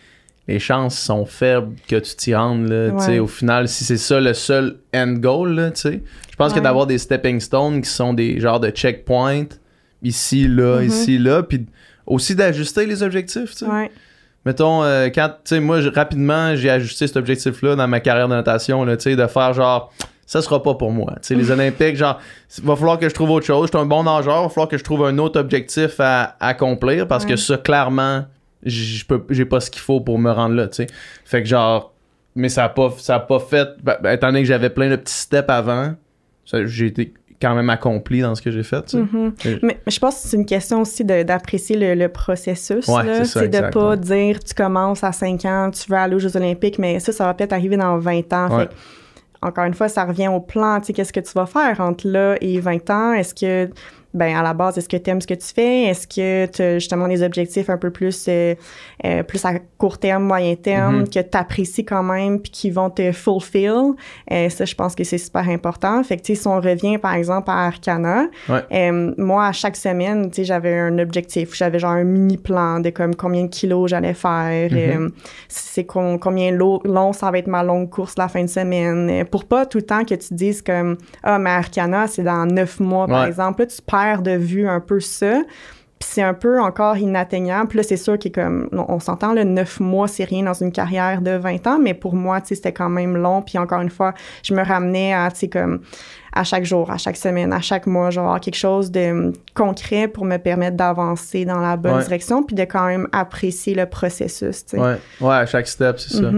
les chances sont faibles que tu t'y rendes, là, tu sais, au final, si c'est ça le seul end goal, là, tu sais. Je pense que d'avoir des stepping stones qui sont des genres de checkpoints, ici, là, Mhm. ici, là, puis aussi d'ajuster les objectifs, tu sais. Ouais. Mettons, euh, quand, tu sais, moi, rapidement, j'ai ajusté cet objectif-là dans ma carrière de natation, là, tu sais, de faire genre, ça sera pas pour moi. Tu sais, les Olympiques, genre, il va falloir que je trouve autre chose. Je suis un bon nageur, il va falloir que je trouve un autre objectif à, à accomplir parce que ça, clairement, j- je peux, j'ai pas ce qu'il faut pour me rendre là, tu sais. Fait que genre, mais ça a pas, ça a pas fait, ben, ben, étant donné que j'avais plein de petits steps avant, j'ai été quand même accompli dans ce que j'ai fait, tu sais. Mhm. Mais je pense que c'est une question aussi d'apprécier le, le processus. Ouais, c'est de exact, pas ouais. dire tu commences à 5 ans, tu veux aller aux Jeux Olympiques, mais ça, ça va peut-être arriver dans 20 ans. Ouais. Fait que, encore une fois, ça revient au plan. Tu sais, qu'est-ce que tu vas faire entre là et 20 ans? Est-ce que ben à la base, est-ce que tu aimes ce que tu fais? Est-ce que tu as justement des objectifs un peu plus, euh, euh, plus à court terme, moyen terme, Mhm. que tu apprécies quand même, puis qui vont te fulfill? Euh, ça, je pense que c'est super important. Fait que, tu sais, si on revient, par exemple, à Arcana, Ouais. euh, moi, à chaque semaine, tu sais, j'avais un objectif. J'avais genre un mini-plan de comme combien de kilos j'allais faire, Mhm. euh, c'est com- combien lo- long ça va être ma longue course la fin de semaine. pour pas tout le temps que tu dises comme Ah, mais Arcana, c'est dans neuf mois, par Ouais. exemple. Là, tu perds de vue un peu ça. Puis c'est un peu encore inatteignable. Puis là, c'est sûr que comme on, s'entend, le neuf mois, c'est rien dans une carrière de 20 ans, mais pour moi, c'était quand même long. Puis encore une fois, je me ramenais à, comme à chaque jour, à chaque semaine, à chaque mois, genre quelque chose de concret pour me permettre d'avancer dans la bonne Ouais. direction, puis de quand même apprécier le processus, tu sais. Ouais, ouais, à chaque step, c'est ça.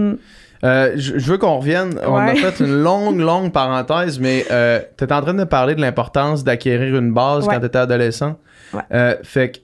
Euh, je, veux qu'on revienne. On a fait une longue, longue parenthèse, mais euh, tu en train de parler de l'importance d'acquérir une base Ouais. quand tu étais adolescent. Ouais. Euh, fait que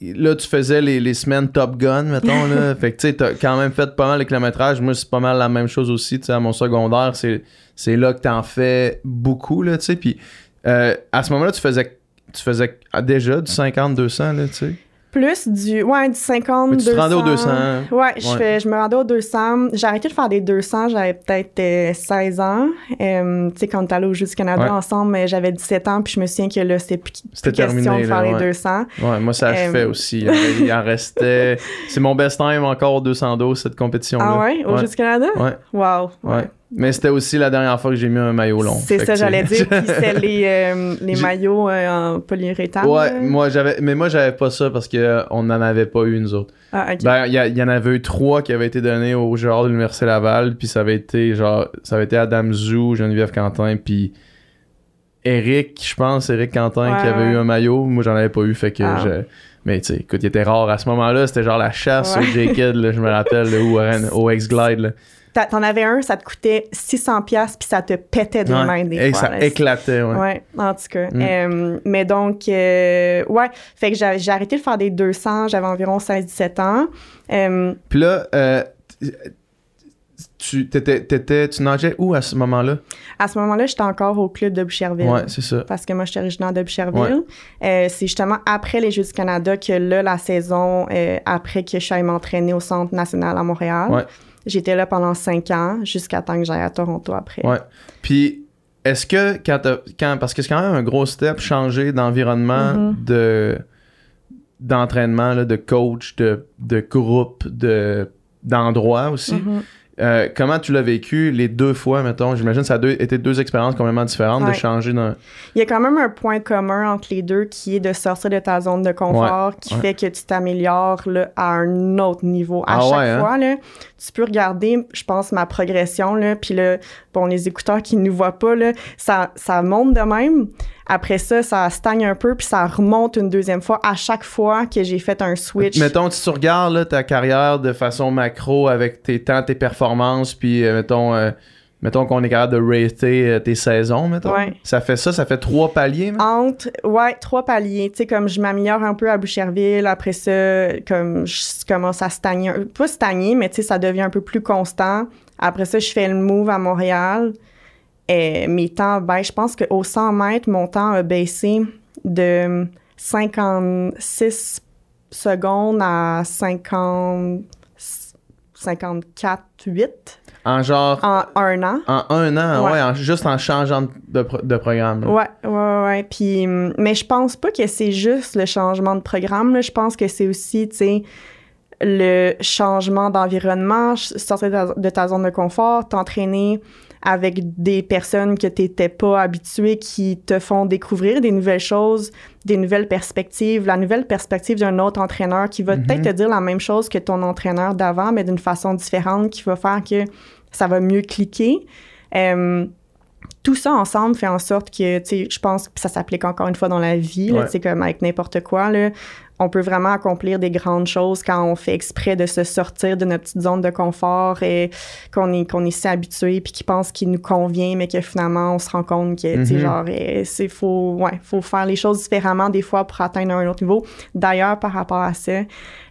là, tu faisais les, les semaines Top Gun, mettons. là. fait que tu sais, t'as quand même fait pas mal de kilométrage. Moi, c'est pas mal la même chose aussi. Tu sais, à mon secondaire, c'est, là que t'en fais beaucoup, là, tu sais. Puis euh, à ce moment-là, tu faisais, tu faisais déjà du 50-200, là, tu sais. Plus du, ouais, du 50, Mais tu te 200. rendais au 200. Ouais, je, Ouais. Fais, je me rendais au 200. J'ai arrêté de faire des 200, j'avais peut-être euh, 16 ans. Euh, tu sais, quand on est allé au Jeux du Canada Ouais. ensemble, euh, j'avais 17 ans, puis je me souviens que là, c'était plus, plus question terminé, de faire là, les ouais. 200. Ouais, moi, ça je Euh, fais aussi. Il en- restait. C'est mon best time encore au 212, cette compétition-là. Ah ouais, au. Jeux du Canada? Ouais, Wow. ouais. Mais c'était aussi la dernière fois que j'ai mis un maillot long. C'est ça, j'allais dire. Puis c'était les, euh, les maillots euh, en polyuréthane. Ouais, moi j'avais, mais moi j'avais pas ça parce que euh, on n'en avait pas eu nous autres. Ah, ok. Ben il y, en avait eu trois qui avaient été donnés au joueurs de l'université Laval, puis ça avait été genre, ça avait été Adam Zou, Geneviève Quentin, puis Eric, je pense, Eric Quentin Ouais, qui avait eu un maillot. Moi j'en avais pas eu, fait que Ah. je. Mais tu sais, écoute, il était rare à ce moment-là, c'était genre la chasse Ouais. au J-Kid, je me rappelle, ou à- au X-Glide. T'en avais un, ça te coûtait 600 pièces puis ça te pétait des Ouais. mains des Et fois. ça là. éclatait, ouais. Ouais, en tout cas. Mm. Euh, mais donc, euh, ouais, fait que j'ai arrêté de faire des 200, j'avais environ 16-17 ans. Euh, Puis là, euh, tu, t'étais, t'étais- tu nageais où à ce moment-là? à ce moment-là, j'étais encore au club de Boucherville. Ouais, c'est ça. Parce que moi, je suis originaire de Boucherville. Euh, c'est justement après les Jeux du Canada que là, la saison, euh, après que je suis allée m'entraîner au Centre national à Montréal. Ouais. J'étais là pendant cinq ans, jusqu'à temps que j'aille à Toronto après. Ouais. Puis, est-ce que quand, quand parce que c'est quand même un gros step changer d'environnement, Mhm. de d'entraînement, de coach, de, de groupe, de d'endroit aussi. Mhm. Euh, comment tu l'as vécu les deux fois, mettons? J'imagine que ça a deux, été deux expériences complètement différentes de changer d'un. Il y a quand même un point commun entre les deux qui est de sortir de ta zone de confort, qui ouais. fait que tu t'améliores à un autre niveau. À Ah chaque hein? fois, là, tu peux regarder, je pense, ma progression, là, puis là, bon, les écouteurs qui ne nous voient pas, là, ça, ça monte de même. Après ça, ça stagne un peu, puis ça remonte une deuxième fois à chaque fois que j'ai fait un switch. Mettons, tu regardes là, ta carrière de façon macro avec tes temps, tes performances, puis euh, mettons, euh, mettons qu'on est capable de rater euh, tes saisons, mettons. Ouais. Ça fait ça, ça fait trois paliers, mettons? Entre, ouais, trois paliers. Tu sais, comme je m'améliore un peu à Boucherville, après ça, comme je commence à stagner, pas stagner, mais tu sais, ça devient un peu plus constant. Après ça, je fais le move à Montréal. Et mes temps, ben, je pense qu'au 100 mètres, mon temps a baissé de 56 secondes à 50, 54, 8 En genre. en un an. En un an, ouais, Ouais. en- juste en changeant de, de pro- de programme. là. Ouais, ouais, ouais. Puis, mais je pense pas que c'est juste le changement de programme. Là. Je pense que c'est aussi, tu sais, le changement d'environnement, sortir de ta, de ta zone de confort, t'entraîner avec des personnes que tu n'étais pas habitué, qui te font découvrir des nouvelles choses, des nouvelles perspectives, la nouvelle perspective d'un autre entraîneur qui va Mhm. peut-être te dire la même chose que ton entraîneur d'avant, mais d'une façon différente, qui va faire que ça va mieux cliquer. Euh, tout ça ensemble fait en sorte que, tu sais, je pense que ça s'applique encore une fois dans la vie, Ouais. tu sais, comme avec n'importe quoi, là. On peut vraiment accomplir des grandes choses quand on fait exprès de se sortir de notre petite zone de confort et qu'on est, qu'on est si habitué puis qui pense qu'il nous convient, mais que finalement, on se rend compte que, Mhm. genre, euh, c'est faut, ouais, faut faire les choses différemment des fois pour atteindre un autre niveau. D'ailleurs, par rapport à ça,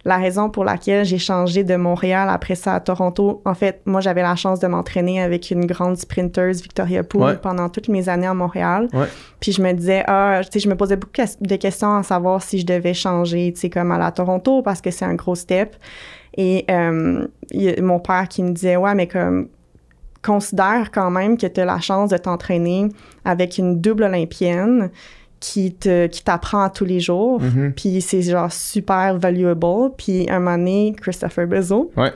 la raison pour laquelle j'ai changé de Montréal après ça à Toronto, en fait, moi, j'avais la chance de m'entraîner avec une grande sprinteuse, Victoria Poole, Ouais. pendant toutes mes années à Montréal. Ouais. Puis je me disais, ah, tu sais, je me posais beaucoup de questions à savoir si je devais changer, tu sais, comme à la Toronto, parce que c'est un gros step. Et euh, y mon père qui me disait, ouais, mais comme, considère quand même que tu as la chance de t'entraîner avec une double olympienne qui te qui t'apprend à tous les jours. Mhm. Puis c'est genre super valuable. Puis un moment donné, Christopher Bezo Ouais.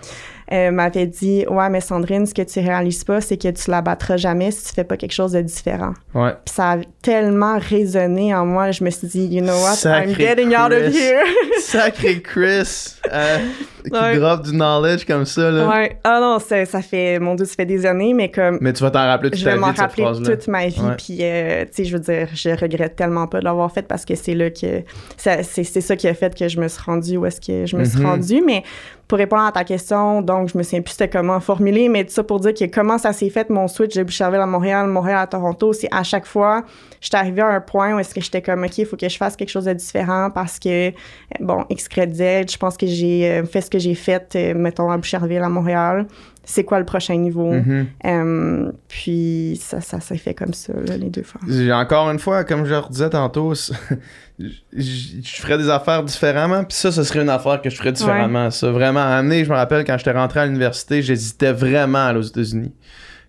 euh, m'avait dit Ouais, mais Sandrine, ce que tu réalises pas, c'est que tu la battras jamais si tu fais pas quelque chose de différent. Ouais. Puis ça a tellement résonné en moi, je me suis dit You know what, I'm Sacré getting out of Chris. here. Sacré Chris euh, qui Ouais. drop du knowledge comme ça. Là. ouais. Ah non, ça, ça fait, mon Dieu, ça fait des années, mais comme. Mais tu vas t'en rappeler toute je ta vais vie m'en de cette rappeler toute ma vie. Puis, euh, tu sais, je veux dire, je regrette tellement pas de l'avoir fait parce que c'est là que. ça- C'est c'est ça qui a fait que je me suis rendue où est-ce que je me suis Mhm. rendue. Mais pour répondre à ta question, donc, je me souviens plus c'était comment formuler, mais tout ça pour dire que comment ça s'est fait, mon switch de Boucherville à Montréal, Montréal à Toronto, c'est à chaque fois, j'étais arrivée à un point où est-ce que j'étais comme, OK, il faut que je fasse quelque chose de différent parce que, bon, X, je pense que j'ai euh, fait que j'ai fait, euh, mettons, à Boucherville, à Montréal. C'est quoi le prochain niveau? Mhm. Euh, puis ça, ça s'est fait comme ça, là, les deux fois. Encore une fois, comme je le redisais tantôt, je je ferais des affaires différemment, puis ça, ce serait une affaire que je ferais différemment. Ça, vraiment, amener, je me rappelle, quand j'étais rentré à l'université, j'hésitais vraiment à aller aux États-Unis.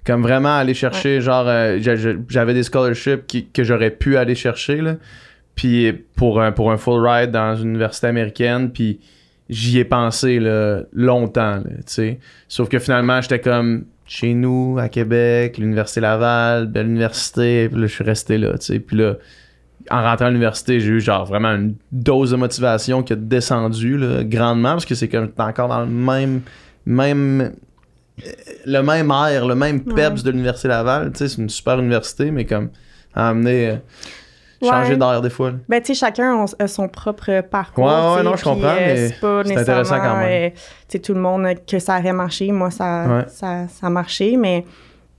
Comme vraiment aller chercher, genre, euh, j'a- j'a- j'avais des scholarships qui- que j'aurais pu aller chercher, là. Puis pour un, pour un full ride dans une université américaine, puis j'y ai pensé là, longtemps, là, tu sais. Sauf que finalement, j'étais comme chez nous, à Québec, l'Université Laval, belle université, puis là, je suis resté là, tu sais. Puis là, en rentrant à l'université, j'ai eu genre vraiment une dose de motivation qui a descendu là, grandement, parce que c'est comme t'es encore dans le même, même, euh, le même air, le même peps de l'Université Laval, tu sais, c'est une super université, mais comme, à amener, changer d'air des fois, là. Ben, tu sais, chacun a, son propre parcours. Ouais, ouais, non, je comprends, euh, mais c'est pas intéressant quand même. euh, tu sais, tout le monde que ça aurait marché. Moi, ça, Ouais. ça, ça a marché, mais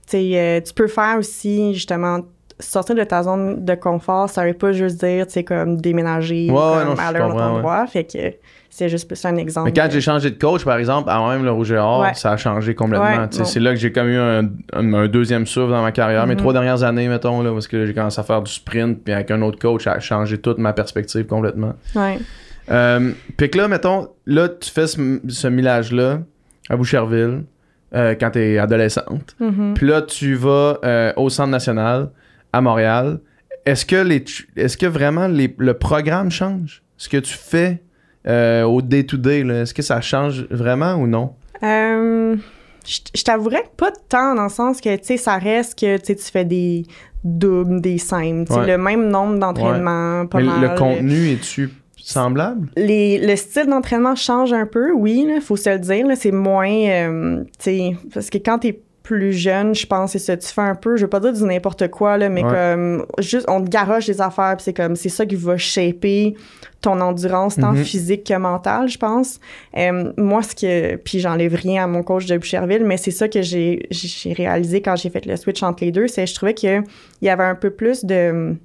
tu sais, euh, tu peux faire aussi, justement, sortir de ta zone de confort, ça veut pas juste dire, tu sais, comme déménager Ouais, comme non, je aller à un autre endroit. Fait que c'est juste plus un exemple. Mais quand j'ai changé de coach, par exemple, à même le Rouge et Or, Ouais. ça a changé complètement. Ouais, bon. C'est là que j'ai comme eu un, un- un deuxième souffle dans ma carrière. Mes Mhm. trois dernières années, mettons, là, parce que j'ai commencé à faire du sprint, puis avec un autre coach, ça a changé toute ma perspective complètement. Ouais. Euh, puis que là, mettons, là, tu fais ce, ce millage-là à Boucherville euh, quand t'es adolescente. Mhm. Puis là, tu vas euh, au Centre national à Montréal. Est-ce que, les, est-ce que vraiment les- le programme change? Ce que tu fais euh, au day-to-day, là, est-ce que ça change vraiment ou non? Euh, je je t'avouerais que pas tant dans le sens que, tu sais, ça reste que, tu fais des doubles, des simples, Ouais. le même nombre d'entraînements, pas Mais mal. le contenu, es-tu semblable? Les, le style d'entraînement change un peu, oui, il faut se le dire. là, C'est moins. euh, tu sais, parce que quand t'es plus jeune, je pense, c'est ça. Tu fais un peu, je veux pas dire du n'importe quoi, là, mais Ouais. comme. Juste, on te garoche des affaires, puis c'est comme. C'est ça qui va shaper ton endurance, tant Mhm. physique que mentale, je pense. Euh, moi, ce que. Puis j'enlève rien à mon coach de Boucherville, mais c'est ça que j'ai j'ai réalisé quand j'ai fait le switch entre les deux. C'est je trouvais qu'il y avait un peu plus de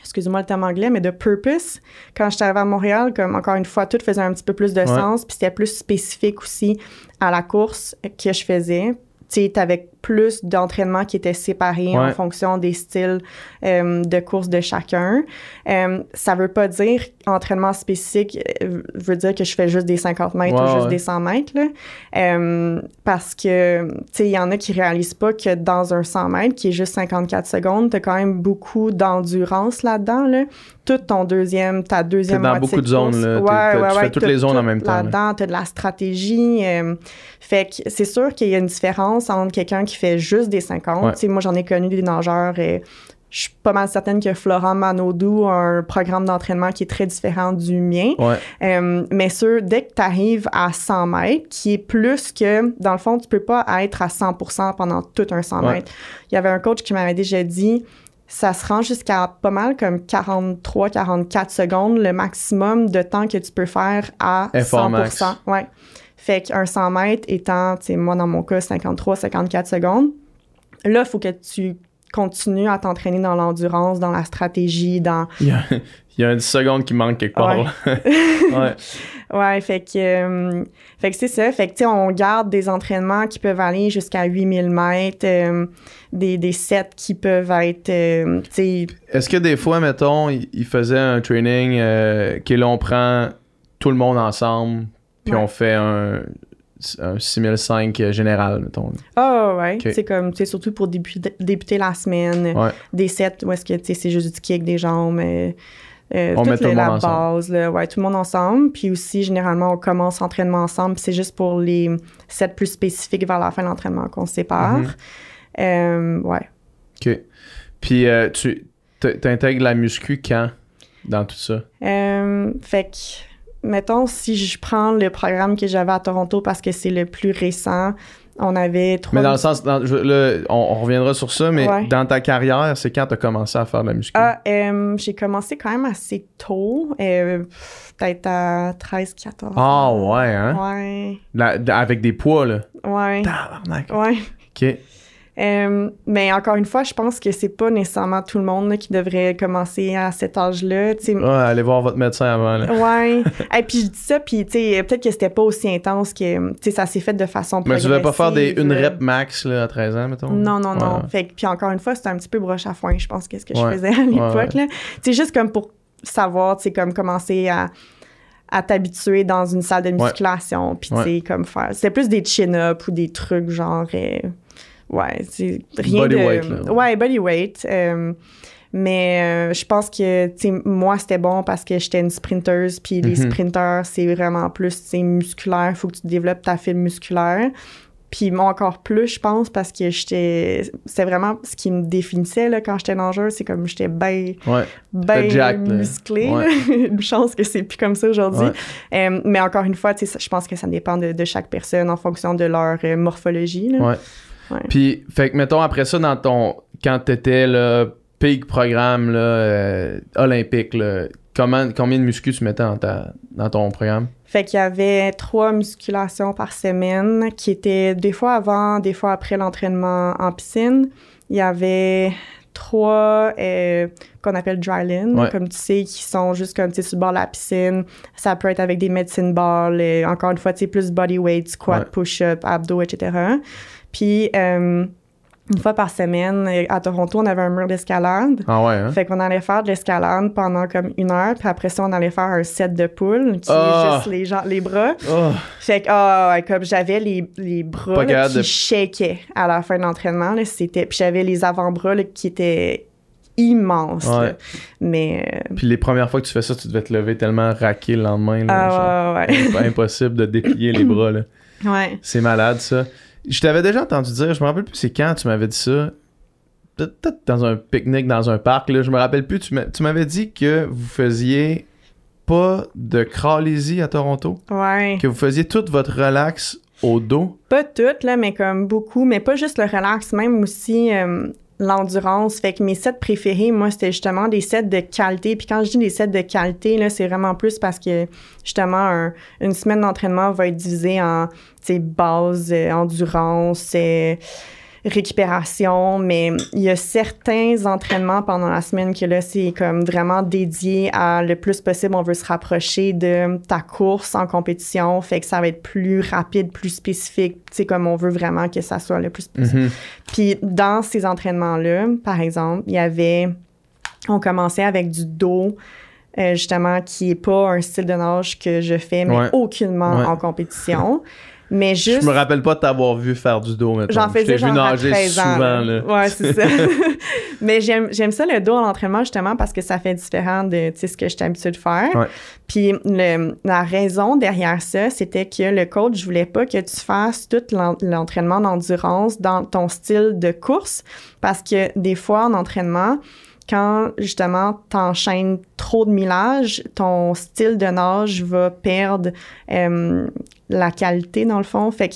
excusez-moi le terme anglais, mais de purpose. Quand j'étais arrivée à Montréal, comme encore une fois, tout faisait un petit peu plus de sens, puis c'était plus spécifique aussi à la course que je faisais. Tu sais, t'avais plus d'entraînement qui étaient séparés en fonction des styles euh, de course de chacun. Euh, ça veut pas dire entraînement spécifique euh, veut dire que je fais juste des 50 mètres Ouais, ou juste ouais. des 100 mètres. Là. Euh, parce que, tu sais, il y en a qui réalisent pas que dans un 100 mètres, qui est juste 54 secondes, t'as quand même beaucoup d'endurance là-dedans. Là. Tout ton deuxième, ta deuxième dans moitié beaucoup de zones, là. T'es- Ouais, t'as- ouais, tu fais toutes les zones en même temps, là. Là-dedans, t'as de la stratégie. Fait que c'est sûr qu'il y a une différence entre quelqu'un qui fait juste des 50. Ouais. Tu sais, moi, j'en ai connu des nageurs et je suis pas mal certaine que Florent Manodou a un programme d'entraînement qui est très différent du mien. Ouais. Euh, mais sûr, dès que tu arrives à 100 mètres, qui est plus que, dans le fond, tu peux pas être à 100% pendant tout un 100 Ouais. mètres. Il y avait un coach qui m'avait déjà dit, ça se rend jusqu'à pas mal comme 43-44 secondes, le maximum de temps que tu peux faire à Effort 100%. max. Ouais. Fait qu'un 100 mètres étant, tu sais, moi dans mon cas, 53-54 secondes. Là, il faut que tu continues à t'entraîner dans l'endurance, dans la stratégie, dans... Il y a, il y a une seconde qui manque quelque part. Ouais. ouais. Ouais, fait que, euh, fait que c'est ça. Fait que, tu sais, on garde des entraînements qui peuvent aller jusqu'à 8000 mètres, euh, des, des sets qui peuvent être, euh, tu sais, Est-ce que des fois, mettons, il il faisait un training euh, que là, on prend tout le monde ensemble, puis Ouais. on fait un, un 6005 général, mettons. Ah ouais, Ok. c'est comme, tu sais, surtout pour débuter, débuter la semaine, Ouais. des sets où est-ce que, tu sais, c'est juste du kick, des jambes, euh, euh, On met tout le la monde base, là, ouais, tout le monde ensemble. Puis aussi, généralement, on commence l'entraînement ensemble, puis c'est juste pour les sets plus spécifiques vers la fin de l'entraînement qu'on se sépare. Mhm. Euh, ouais. OK. Puis euh, tu t'intègres la muscu quand dans tout ça? Euh, fait que, mettons, si je prends le programme que j'avais à Toronto parce que c'est le plus récent, on avait trois... Mais dans le sens, dans- je- on, on reviendra sur ça, mais Ouais. dans ta carrière, c'est quand tu as commencé à faire de la muscu? Ah, euh, j'ai commencé quand même assez tôt, euh, peut-être à 13-14 Ah, ans. ouais, hein? Ouais, La- avec des poids, là. ouais, Tabarnak. ouais. OK. Euh, mais encore une fois, je pense que c'est pas nécessairement tout le monde là, qui devrait commencer à cet âge-là. Ouais, allez voir votre médecin avant, là. Ouais. Et puis je dis ça, puis peut-être que c'était pas aussi intense que, ça s'est fait de façon Mais tu devais pas faire des, une rep max, là, à 13 ans, mettons? Non, non, non. Fait puis encore une fois, c'était un petit peu broche à foin, je pense, qu'est-ce que je faisais à l'époque. Ouais. C'est juste comme pour savoir, tu sais, comme commencer à, à t'habituer dans une salle de musculation, puis tu sais, comme faire. C'était plus des chin-ups ou des trucs genre. euh, ouais, c'est rien Body de. weight, là. Ouais, body weight. euh, mais euh, je pense que, tu sais, moi, c'était bon parce que j'étais une sprinteuse, puis les Mhm. sprinteurs, c'est vraiment plus, sais, musculaire. faut que tu développes ta fibre musculaire. Puis moi, encore plus, je pense, parce que j'étais... C'est vraiment ce qui me définissait, là, quand j'étais nageuse. C'est comme j'étais bien Ouais. ben jacked, là. musclée. Ouais. une chance que c'est plus comme ça aujourd'hui. Ouais. Euh, mais encore une fois, tu sais, je pense que ça dépend de, de chaque personne en fonction de leur euh, morphologie. là. Ouais. Puis, fait que, mettons, après ça, dans ton. Quand t'étais, là, peak programme, là, euh, olympique, là, comment, combien de muscu tu mettais dans, ta, dans ton programme? Fait qu'il y avait trois musculations par semaine qui étaient des fois avant, des fois après l'entraînement en piscine. Il y avait trois euh, qu'on appelle dry Ouais. comme tu sais, qui sont juste comme tu sais, sur le bord de la piscine. Ça peut être avec des medicine balls, et encore une fois, tu sais, plus body weight, squat, Ouais. push-up, abdos, etc. Puis, euh, une fois par semaine, à Toronto, on avait un mur d'escalade. Ah ouais, hein? Fait qu'on allait faire de l'escalade pendant comme une heure, puis après ça, on allait faire un set de poules, qui Ah! est juste les, gens, les bras. Oh, Fait que, ah, ouais, comme j'avais les, les bras là, qui de- shakaient à la fin de l'entraînement, là, c'était... Puis j'avais les avant-bras là, qui étaient immenses, là. Ouais. Mais... euh, Puis les premières fois que tu fais ça, tu devais te lever tellement raqué le lendemain. Là, genre, ah, ouais, ouais, imp- impossible de déplier les bras. Là. ouais. Ouais. C'est malade, ça. Je t'avais déjà entendu dire, je me rappelle plus c'est quand tu m'avais dit ça. Peut- Peut-être dans un pique-nique dans un parc, là, je me rappelle plus. Tu m'a- tu m'avais dit que vous faisiez pas de crawlésie à Toronto, Ouais. que vous faisiez tout votre relax au dos? Pas toutes, là, mais comme beaucoup. Mais pas juste le relax, même aussi euh, l'endurance. Fait que mes sets préférés, moi, c'était justement des sets de qualité. Puis quand je dis des sets de qualité, là, c'est vraiment plus parce que, justement, un- une semaine d'entraînement va être divisée en, base, euh, endurance, euh, récupération, mais il y a certains entraînements pendant la semaine que là, c'est comme vraiment dédié à le plus possible, on veut se rapprocher de ta course en compétition, fait que ça va être plus rapide, plus spécifique, tu sais, comme on veut vraiment que ça soit le plus possible. Mhm. Puis dans ces entraînements-là, par exemple, il y avait, on commençait avec du dos, euh, justement, qui est pas un style de nage que je fais, mais Ouais. aucunement Ouais. en compétition. Mais juste. Je me rappelle pas de t'avoir vu faire du dos, maintenant. J'en Je faisais vu genre à nager 13 ans. souvent. là. Ouais, c'est ça. Mais j'aime, j'aime ça le dos en entraînement justement parce que ça fait différent de tu sais, ce que j'étais habituée de faire. Ouais. Puis le- la raison derrière ça, c'était que le coach voulait pas que tu fasses tout l'en- l'entraînement d'endurance dans ton style de course parce que des fois en entraînement, quand justement t'enchaînes trop de millage, ton style de nage va perdre euh, la qualité dans le fond. Fait que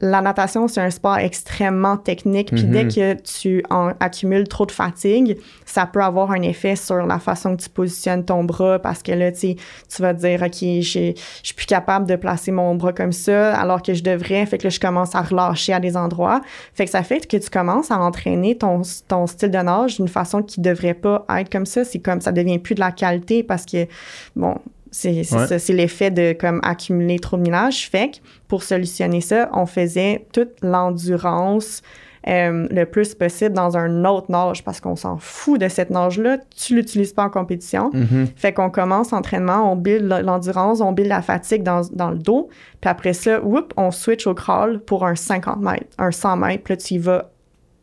la natation, c'est un sport extrêmement technique. Puis dès Mhm. que tu en accumules trop de fatigue, ça peut avoir un effet sur la façon que tu positionnes ton bras parce que là, tu vas te dire, OK, j'ai- je suis plus capable de placer mon bras comme ça alors que je devrais. Fait que là, je commence à relâcher à des endroits. Fait que ça fait que tu commences à entraîner ton, ton style de nage d'une façon qui devrait pas être comme ça. C'est comme ça devient plus de la qualité parce que, bon, c'est Ouais. l'effet de comme accumuler trop de millage. Fait que pour solutionner ça, on faisait toute l'endurance euh, le plus possible dans un autre nage parce qu'on s'en fout de cette nage-là. Tu l'utilises pas en compétition. Mhm. Fait qu'on commence l'entraînement, on build l'endurance, on build la fatigue dans, dans le dos. Puis après ça, whoop, on switch au crawl pour un 50 mètres, un 100 mètres. Puis là, tu y vas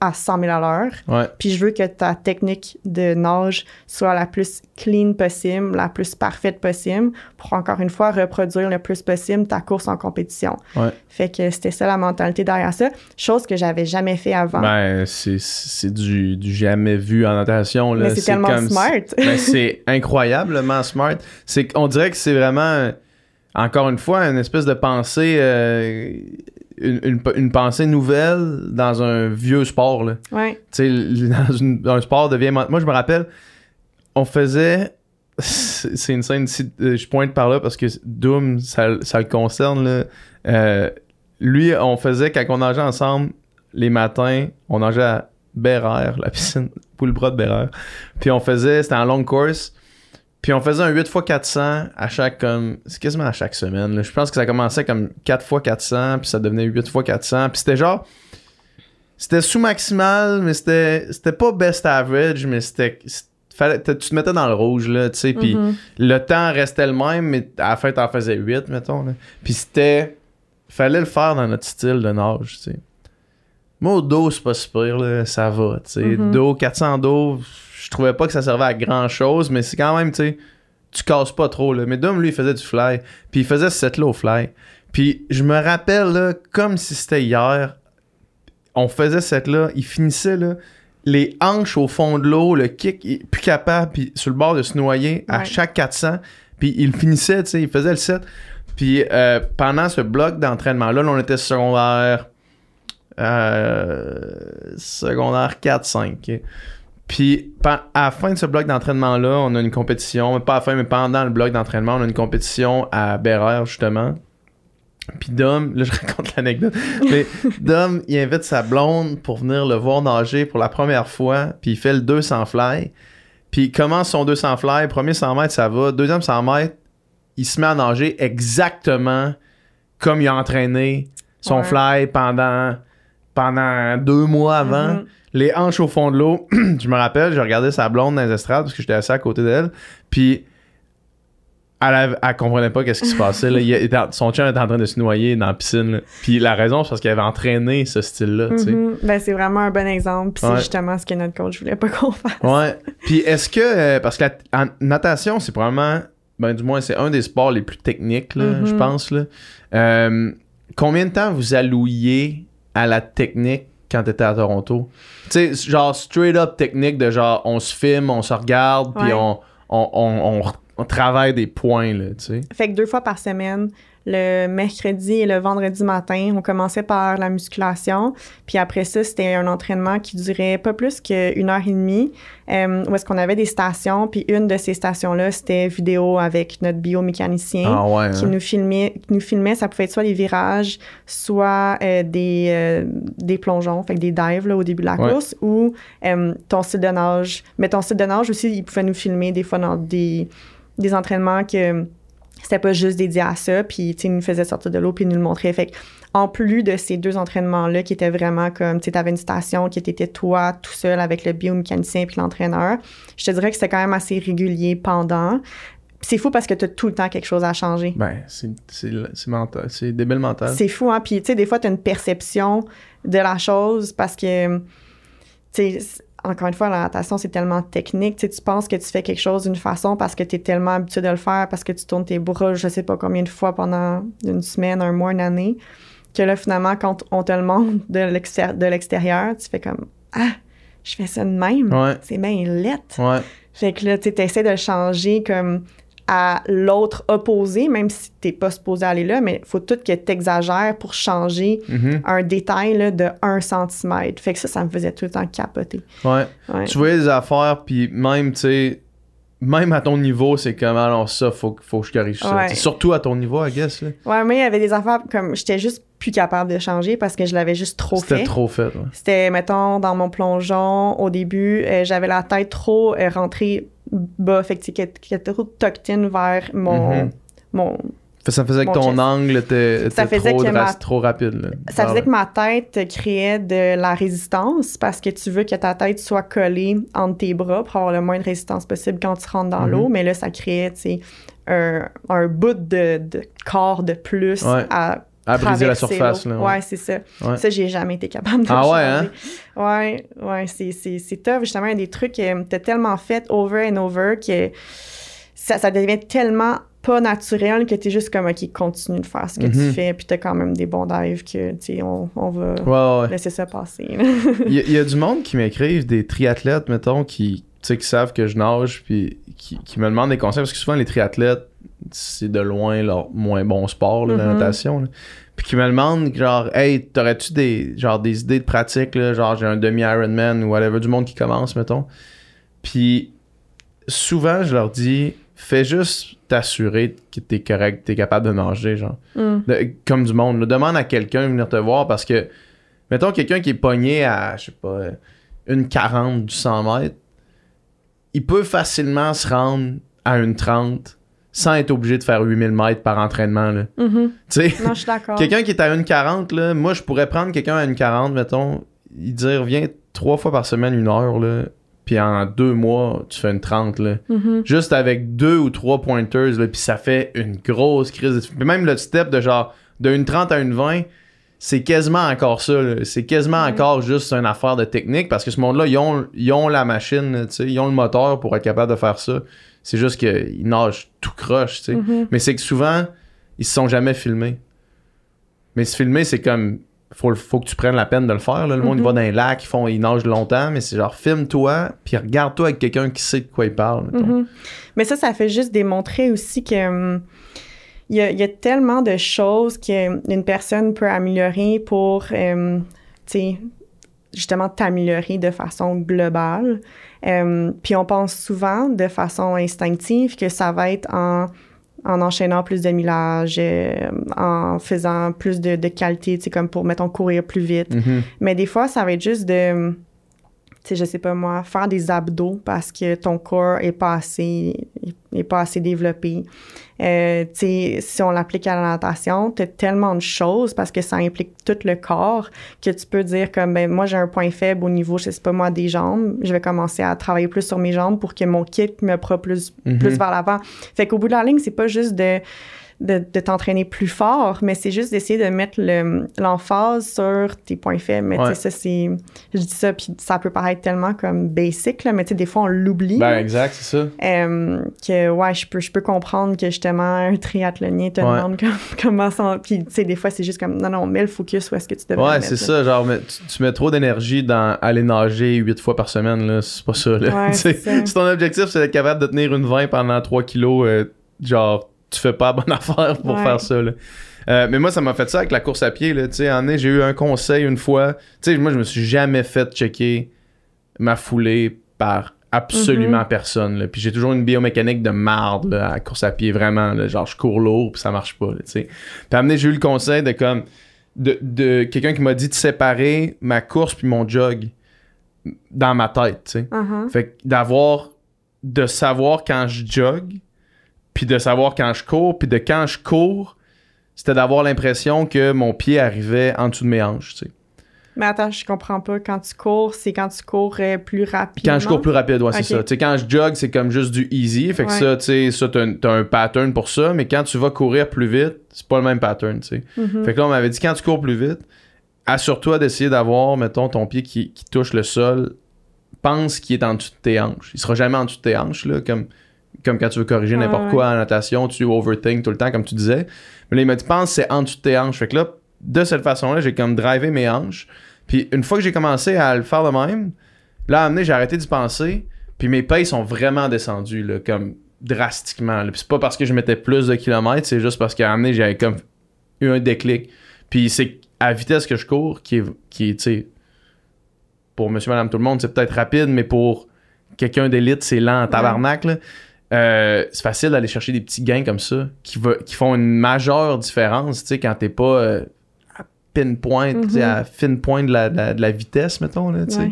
à 100 000 à l'heure. Ouais. Puis je veux que ta technique de nage soit la plus clean possible, la plus parfaite possible, pour encore une fois reproduire le plus possible ta course en compétition. Ouais. Fait que c'était ça la mentalité derrière ça, chose que j'avais jamais fait avant. Ben, c'est- du, du jamais vu en natation. Là. Mais c'est tellement comme- smart. Ben, c'est incroyablement smart. On dirait que c'est vraiment, encore une fois, une espèce de pensée, euh, une, une- une pensée nouvelle dans un vieux sport. Là. ouais. Tu sais, dans, un sport de vieille mon- Moi, je me rappelle, on faisait. C'est une scène ici, euh, je pointe par là parce que Doom, ça, ça le concerne. Là. Euh, lui, on faisait, quand on nageait ensemble, les matins, on nageait à Bérère, la piscine, Poulbras de Bérère. Puis on faisait, c'était en longue course. Puis on faisait un 8 x 400 à chaque, comme, c'est quasiment à chaque semaine. là. Je pense que ça commençait comme 4 x 400, puis ça devenait 8 x 400. Puis c'était genre, c'était sous-maximal, mais c'était c'était pas best average, mais c'était. fallait- tu te mettais dans le rouge, là, tu sais. Puis Mhm. le temps restait le même, mais à la fin, t'en faisais 8, mettons. Là. Puis c'était. Fallait le faire dans notre style de nage, tu sais. Moi, au dos, c'est pas super, là, ça va, tu sais. Mhm. Dos, 400 dos, je trouvais pas que ça servait à grand chose, mais c'est quand même, tu sais, tu casses pas trop, là. Mais Dom, lui, il faisait du fly, puis il faisait ce set-là au fly. Puis je me rappelle, là, comme si c'était hier, on faisait cette là, il finissait là, les hanches au fond de l'eau, le kick, il plus capable, puis sur le bord de se noyer à Ouais. chaque 400, puis il finissait, tu sais, il faisait le set. Puis euh, pendant ce bloc d'entraînement-là, là, on était secondaire, euh, secondaire 4-5. Puis à la fin de ce bloc d'entraînement-là, on a une compétition, pas à la fin, mais pendant le bloc d'entraînement, on a une compétition à Bérère, justement. Puis Dom, là je raconte l'anecdote, mais Dom, il invite sa blonde pour venir le voir nager pour la première fois, puis il fait le 200 fly. Puis il commence son 200 fly, premier 100 mètres, ça va. Deuxième 100 mètres, il se met à nager exactement comme il a entraîné son Ouais. fly pendant, pendant deux mois avant. Mhm. Les hanches au fond de l'eau. je me rappelle, je regardais sa blonde dans les estrades parce que j'étais assis à côté d'elle. Puis elle, elle comprenait pas qu'est-ce qui se passait. Là. Il était- son chien était en train de se noyer dans la piscine. là. Puis la raison, c'est parce qu'il avait entraîné ce style-là. Mhm. Ben, c'est vraiment un bon exemple. Puis c'est justement ce que notre coach voulait pas qu'on fasse. Ouais. Puis est-ce que. euh, parce que la en natation, c'est probablement. Ben, du moins, c'est un des sports les plus techniques, là, je pense. Là. Euh, combien de temps vous allouiez à la technique quand t'étais à Toronto? Tu sais, genre straight up technique de genre on se filme, on se regarde, puis Ouais. on, on, on, on- on travaille des points, là, tu sais. Fait que deux fois par semaine, le mercredi et le vendredi matin, on commençait par la musculation. Puis après ça, c'était un entraînement qui durait pas plus qu'une heure et demie, euh, où est-ce qu'on avait des stations. Puis une de ces stations-là, c'était vidéo avec notre biomécanicien. Ah ouais. qui hein? nous filmait, qui nous filmait, ça pouvait être soit des virages, soit euh, des, euh, des plongeons, fait que des dives là, au début de la Ouais. course, ou ton style de nage. Mais ton style de nage aussi, il pouvait nous filmer des fois dans des, des entraînements que c'était pas juste dédié à ça, puis tu sais, il nous faisait sortir de l'eau, puis il nous le montrait. Fait en plus de ces deux entraînements-là qui étaient vraiment comme, tu sais, t'avais une station qui était toi tout seul avec le biomécanicien puis l'entraîneur, je te dirais que c'était quand même assez régulier pendant. C'est fou parce que t'as tout le temps quelque chose à changer. Ben, c'est mental. C'est débile mental. C'est fou, hein? Puis, tu sais, des fois, tu as une perception de la chose parce que, tu sais, encore une fois, la natation, c'est tellement technique. Tu sais, tu penses que tu fais quelque chose d'une façon parce que tu es tellement habitué de le faire, parce que tu tournes tes bras, je sais pas combien de fois pendant une semaine, un mois, une année, que là, finalement, quand on te le montre de l'extér- de l'extérieur, tu fais comme Ah, je fais ça de même. Ouais. C'est bien lettre. Ouais. Fait que là, tu essaies de le changer comme à l'autre opposé, même si t'es pas supposé aller là, mais faut tout que t'exagères pour changer Mhm. un détail là, de 1 cm. Fait que ça, ça me faisait tout le temps capoter. Ouais. Ouais. Tu voyais des affaires, puis même, tu sais, même à ton niveau, c'est comme, alors ça, faut, faut que je corrige ça. Ouais. Surtout à ton niveau, I guess. là. Ouais, mais il y avait des affaires comme j'étais juste plus capable de changer parce que je l'avais juste trop C'était fait. trop fait. ouais. C'était, mettons, dans mon plongeon, au début, euh, j'avais la tête trop euh, rentrée bas, fait que, était trop vers mon... Mhm. mon Ça faisait que ton chest. angle était, était faisait trop, que ma- dras- trop rapide. là. ça faisait que ma tête créait de la résistance parce que tu veux que ta tête soit collée entre tes bras pour avoir le moins de résistance possible quand tu rentres dans Mhm. l'eau. Mais là, ça créait, un, un bout de, de corps de plus Ouais. à À briser la surface. Là, Ouais, ouais. c'est ça. Ouais. Ça, j'ai jamais été capable de Ah ouais, hein? Ouais, ouais, c'est, c'est, c'est tough. Justement, il y a des trucs que t'as tellement fait over and over que ça, ça devient tellement pas naturel que t'es juste comme, OK, continue de faire ce que tu Mhm. fais, puis t'as quand même des bons dives que, tu sais, on, on va Ouais, laisser ça passer. Il y, a- il y a du monde qui m'écrivent, des triathlètes, mettons, qui, qui savent que je nage, puis qui, qui me demandent des conseils, parce que souvent, les triathlètes, c'est de loin leur moins bon sport, là, la Mhm. natation. là. Puis qui me demandent, genre, hey, t'aurais-tu des, genre, des idées de pratique, là, genre, j'ai un demi-Ironman ou whatever, du monde qui commence, mettons. Puis souvent, je leur dis, fais juste t'assurer que t'es correct, t'es capable de nager, genre. Mm. De- comme du monde. là. Demande à quelqu'un de venir te voir parce que, mettons, quelqu'un qui est pogné à, je sais pas, une 40 du 100 mètres, il peut facilement se rendre à une 30 sans être obligé de faire 8000 mètres par entraînement. Là. Mhm. Sais, Non, je suis d'accord. quelqu'un qui est à une 40, là, moi, je pourrais prendre quelqu'un à une 40, mettons, il dire, viens trois fois par semaine, une heure, là, puis en deux mois, tu fais une 30, là Mhm. juste avec deux ou trois pointers, là, puis ça fait une grosse crise. Puis même le step de genre de une 30 à une 20, c'est quasiment encore ça. C'est quasiment Ouais. encore juste une affaire de technique parce que ce monde-là, ils ont, ils ont la machine, ils ont le moteur pour être capable de faire ça. C'est juste qu'ils nagent tout croche, tu sais. Mhm. Mais c'est que souvent, ils se sont jamais filmés. Mais se filmer, c'est comme. Faut, faut que tu prennes la peine de le faire. là. Le monde, il va dans les lacs, ils, font, ils nagent longtemps, mais c'est genre, filme-toi, puis regarde-toi avec quelqu'un qui sait de quoi il parle. Mhm. Mais ça, ça fait juste démontrer aussi que hum, il y, a, il y a tellement de choses qu'une personne peut améliorer pour, hum, tu sais, justement t'améliorer de façon globale. Hum, puis on pense souvent de façon instinctive que ça va être en, en enchaînant plus de millages, euh, en faisant plus de, de qualité, tu sais, comme pour, mettons, courir plus vite. Mhm. Mais des fois, ça va être juste de, sais, je sais pas moi, faire des abdos parce que ton corps est pas assez, est pas assez développé. Euh, tu sais, si on l'applique à la natation, t'as tellement de choses parce que ça implique tout le corps que tu peux dire comme, ben, moi, j'ai un point faible au niveau, je sais pas moi, des jambes. Je vais commencer à travailler plus sur mes jambes pour que mon kick me propulse Mhm. plus vers l'avant. Fait qu'au bout de la ligne, c'est pas juste de, de, de t'entraîner plus fort, mais c'est juste d'essayer de mettre le- l'emphase sur tes points faibles. Mais Ouais. tu sais, ça, c'est. Je dis ça, puis ça peut paraître tellement comme basic, là, mais tu sais, des fois, on l'oublie. Ben, exact, c'est ça. Euh, que, ouais, je peux, je peux comprendre que justement, un triathlonien te Ouais. demande comme- comment ça. Puis, tu sais, des fois, c'est juste comme, non, non, mets le focus où est-ce que tu devrais Ouais, c'est ça. Genre, mais tu, tu mets trop d'énergie dans aller nager 8 fois par semaine, là. C'est pas là. Ouais, ça. si ton objectif, c'est d'être capable de tenir une 20 pendant 3 kilos, euh, genre, tu fais pas la bonne affaire pour Ouais. faire ça, là. Euh, mais moi, ça m'a fait ça avec la course à pied, là. En j'ai eu un conseil une fois. Moi, je me suis jamais fait checker ma foulée par absolument Mhm. personne, là. Puis j'ai toujours une biomécanique de marde, là, à la course à pied, vraiment, là. Genre, je cours lourd, puis ça marche pas. Puis amené, j'ai eu le conseil de comme de, de quelqu'un qui m'a dit de séparer ma course puis mon jog dans ma tête, tu sais. Uh-huh. Fait que d'avoir de savoir quand je jog puis de savoir quand je cours puis de quand je cours, c'était d'avoir l'impression que mon pied arrivait en dessous de mes hanches, tu sais. Mais attends, je comprends pas. Quand tu cours, c'est quand tu cours euh, plus rapidement? Quand je cours plus rapide, ouais, c'est ça. Quand je jog, c'est comme juste du easy. Fait que Ouais. ça, tu sais, ça, t'as un, pattern pour ça. Mais quand tu vas courir plus vite, c'est pas le même pattern, tu sais. Mhm. Fait que là, on m'avait dit, quand tu cours plus vite, assure-toi d'essayer d'avoir, mettons, ton pied qui, qui touche le sol. Pense qu'il est en dessous de tes hanches. Il sera jamais en dessous de tes hanches, là, comme, comme quand tu veux corriger Ouais, n'importe quoi en natation, tu overthink tout le temps, comme tu disais. Mais là, il m'a dit, pense, c'est en dessous de tes hanches. Fait que là, de cette façon-là, j'ai comme drivé mes hanches. Puis une fois que j'ai commencé à le faire de même, là, donné, j'ai arrêté d'y penser. Puis mes paces sont vraiment descendus, là, comme drastiquement. là. Puis c'est pas parce que je mettais plus de kilomètres, c'est juste parce qu'à donné, j'avais comme eu un déclic. Puis c'est à la vitesse que je cours, qui est, qui est tu sais, pour monsieur, madame, tout le monde, c'est peut-être rapide, mais pour quelqu'un d'élite, c'est lent en tabarnak. là. Euh, c'est facile d'aller chercher des petits gains comme ça qui, va- qui font une majeure différence, tu sais, quand t'es pas euh, à pinpoint, Mhm. à fine point de la, de la- de la vitesse, mettons, là, tu sais. Ouais.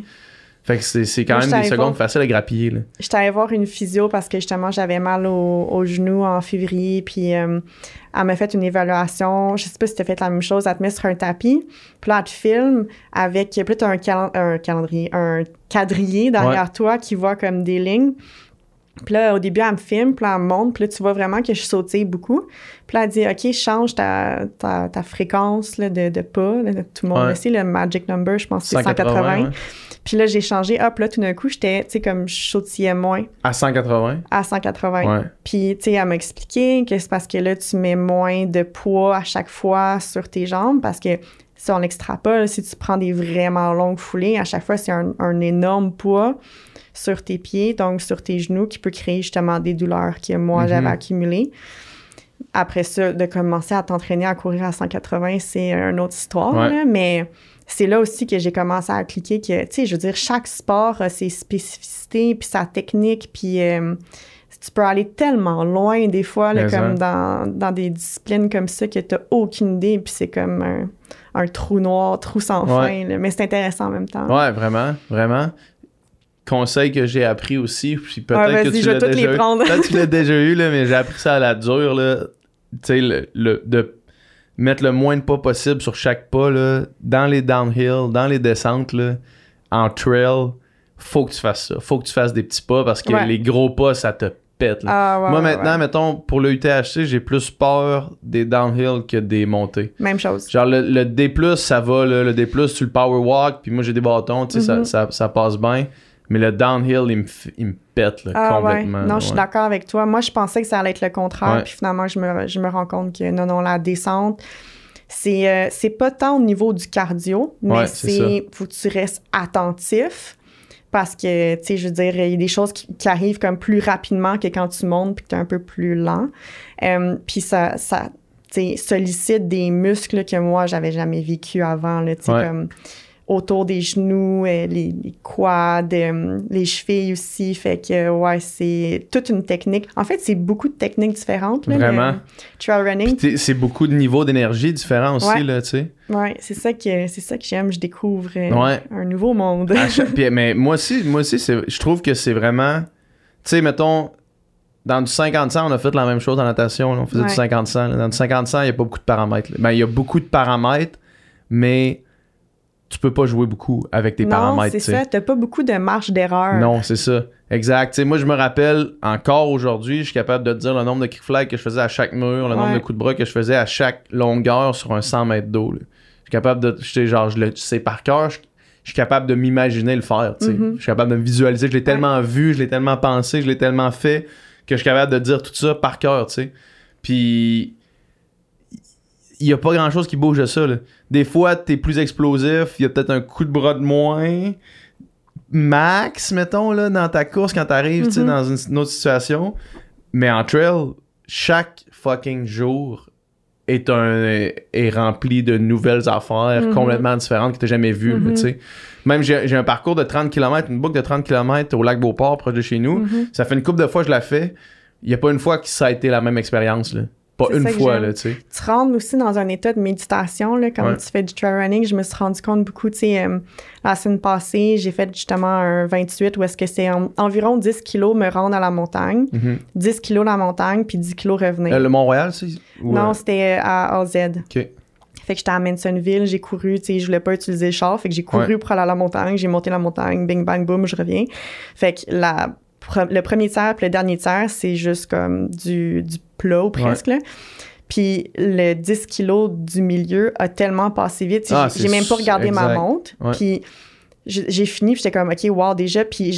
Fait que c'est quand Moi, même des secondes voir- faciles à grappiller, là. J'étais allée voir une physio parce que justement, j'avais mal au, au genou en février. Puis euh, elle m'a fait une évaluation. Je sais pas si tu as fait la même chose. Elle te met sur un tapis. Puis là, elle te filme avec. Puis là, un calendrier, un quadrillé derrière toi qui voit comme des lignes. Puis là, au début, elle me filme, puis là, elle me montre, puis là, tu vois vraiment que je sautille beaucoup. Puis là, elle dit, OK, change ta, ta, ta fréquence là, de, de pas. tout le monde Ouais. le sait, le magic number, je pense que c'est 180. 180, ouais. Puis là, j'ai changé. Hop, là, tout d'un coup, j'étais, tu sais, comme je sautillais moins À 180. à 180. Ouais. Puis, tu sais, elle m'a expliqué que c'est parce que là, tu mets moins de poids à chaque fois sur tes jambes parce que si on extrapole, si tu prends des vraiment longues foulées, à chaque fois, c'est un, un énorme poids sur tes pieds, donc sur tes genoux, qui peut créer justement des douleurs que moi, Mhm. j'avais accumulées. Après ça, de commencer à t'entraîner à courir à 180, c'est une autre histoire, Ouais. là, mais c'est là aussi que j'ai commencé à cliquer que, tu sais, je veux dire, chaque sport a ses spécificités, puis sa technique, puis euh, tu peux aller tellement loin des fois, là, comme dans, dans des disciplines comme ça, que tu aucune idée, puis c'est comme un, un trou noir, trou sans Ouais. fin, là. mais c'est intéressant en même temps. Ouais, vraiment, vraiment. Conseil que j'ai appris aussi, puis peut-être Ouais, que tu je vais l'as déjà les eu. prendre. Peut-être tu l'as déjà eu, là, mais j'ai appris ça à la dure, là. Tu sais, le, le- de mettre le moins de pas possible sur chaque pas, là, dans les downhill, dans les descentes, là, en trail, faut que tu fasses ça. Faut que tu fasses des petits pas parce que Ouais. les gros pas, ça te pète. là. Ah, ouais, Moi, ouais, maintenant, mettons, pour le UTHC, j'ai plus peur des downhill que des montées. Même chose. Genre le, le D+, ça va, là, le D+, tu le power walk, puis moi j'ai des bâtons, tu sais, ça, ça, ça passe bien. Mais le downhill, il me, il me pète là, Ah ouais. complètement. Non, je suis ouais. d'accord avec toi. Moi, je pensais que ça allait être le contraire. Ouais. Puis finalement, je me, je me rends compte que non, non, la descente, c'est euh, c'est pas tant au niveau du cardio, mais Ouais, c'est faut que tu restes attentif. Parce que, tu sais, je veux dire, il y a des choses qui, qui arrivent comme plus rapidement que quand tu montes puis que tu es un peu plus lent. Euh, puis ça, ça tu sais, sollicite des muscles que moi, j'avais jamais vécu avant, là, tu sais, Ouais. comme autour des genoux, euh, les, les quads, euh, les chevilles aussi. Fait que, ouais, c'est toute une technique. En fait, c'est beaucoup de techniques différentes. Là, Vraiment. le trail running. c'est beaucoup de niveaux d'énergie différents aussi, Ouais. là, tu sais. Ouais, c'est ça que c'est ça que j'aime. Je découvre euh, Ouais. un nouveau monde. Puis, mais moi aussi, moi aussi je trouve que c'est vraiment... Tu sais, mettons, dans du 50-100, on a fait la même chose en natation. là. on faisait Ouais. du 50-100. là. Dans du 50-100, il n'y a pas beaucoup de paramètres. là. Ben, il y a beaucoup de paramètres, mais tu peux pas jouer beaucoup avec tes non, paramètres. c'est ça. T'as pas beaucoup de marge d'erreur. Non, c'est ça. Exact. Moi, je me rappelle encore aujourd'hui, je suis capable de te dire le nombre de kick flags que je faisais à chaque mur, le nombre de coups de bras que je faisais à chaque longueur sur un 100 mètres d'eau. Je suis capable de. Genre, je le sais par cœur. Je, suis capable de m'imaginer le faire. tu sais. Mhm. Je suis capable de me visualiser. Je l'ai tellement vu, je l'ai tellement pensé, je l'ai tellement fait que je suis capable de dire tout ça par cœur. tu sais. Puis. Il n'y a pas grand chose qui bouge de ça. là. Des fois, t'es plus explosif, il y a peut-être un coup de bras de moins max, mettons, là, dans ta course quand t'arrives, tu sais, Mhm. dans une, une autre situation. Mais en trail, chaque fucking jour est un est rempli de nouvelles affaires Mhm. complètement différentes que t'as jamais vues, Mhm. sais. Même j'ai un parcours de 30 km, une boucle de 30 km au lac Beauport, proche de chez nous. Mhm. Ça fait une couple de fois que je la fais. Il y a pas une fois que ça a été la même expérience. Pas une fois, là, tu sais. tu rentres aussi dans un état de méditation, là, quand Ouais. tu fais du trail running. Je me suis rendu compte beaucoup, tu sais, euh, la semaine passée, j'ai fait justement un 28 où est-ce que c'est en- environ 10 kilos me rendre à la montagne, Mhm. 10 kilos la montagne, puis 10 kilos revenir. Euh, le Mont-Royal, c'est. non, euh, c'était à AZ. ok. Fait que j'étais à Mansonville, j'ai couru, tu sais, je voulais pas utiliser le char, fait que j'ai couru Ouais. pour aller à la montagne, j'ai monté la montagne, bing bang boom, je reviens. Fait que la, pre- le premier tiers puis le dernier tiers, c'est juste comme du, du plat ou presque, là. Puis le 10 kilos du milieu a tellement passé vite, tu Ah, j'ai j'ai même pas regardé ma montre. Ouais. Puis j'ai fini, j'étais comme, OK, wow, déjà, puis.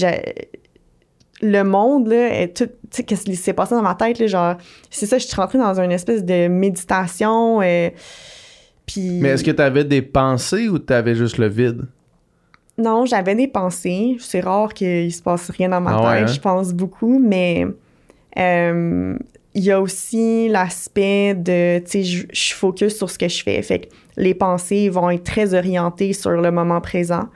Le monde, là, est tout... Tu sais, qu'est-ce qui s'est passé dans ma tête, là, genre... C'est ça, je suis rentrée dans une espèce de méditation, euh, puis... Mais est-ce que t'avais des pensées ou t'avais juste le vide? Non, j'avais des pensées. C'est rare qu'il se passe rien dans ma Ah ouais, tête. hein? Je pense beaucoup, mais Euh, il y a aussi l'aspect de, tu sais, je, je focus sur ce que je fais. Fait que les pensées vont être très orientées sur le moment présent.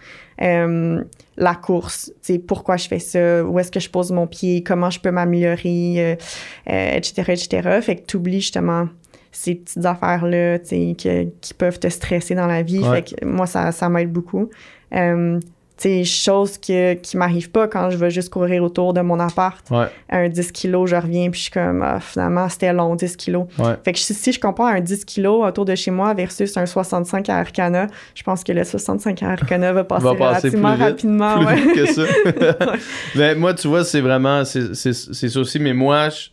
Euh, la course, tu sais, pourquoi je fais ça, où est-ce que je pose mon pied, comment je peux m'améliorer, etc., etc. Fait que tu oublies justement ces petites affaires-là, tu sais, qui peuvent te stresser dans la vie. Ouais. Fait que moi, ça, ça m'aide beaucoup. Euh, sais, chose que, qui m'arrive pas quand je vais juste courir autour de mon appart. Ouais, Un 10 kilos, je reviens, puis je suis comme, ah, finalement, c'était long, 10 kilos. ouais. Fait que si, je compare un 10 kilos autour de chez moi versus un 65 à Arcana, je pense que le 65 à Arcana va passer, Va passer relativement plus vite, rapidement. plus ouais. vite que ça. mais moi, tu vois, c'est vraiment, c'est c'est- c'est ça aussi. Mais moi, je-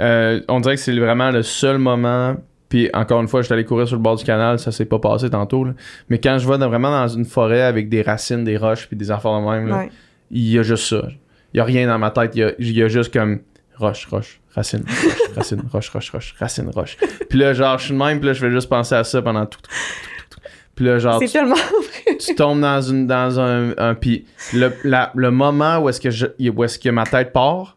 euh, on dirait que c'est vraiment le seul moment. Puis encore une fois, je suis allé courir sur le bord du canal, ça s'est pas passé tantôt. là. Mais quand je vais dans- vraiment dans une forêt avec des racines, des roches, puis des affaires de même, là, Ouais. il y a juste ça. Il y a rien dans ma tête. Il y a, il y a juste comme roche, roche, racine, roche, racine, roche, roche, roche, racine, roche. Puis là, genre, je suis de même, puis là, je vais juste penser à ça pendant tout. tout, tout, tout. Puis là, genre, C'est tu, tombes dans une dans un, un puis le, la- le moment où est-ce que je, où est-ce que ma tête part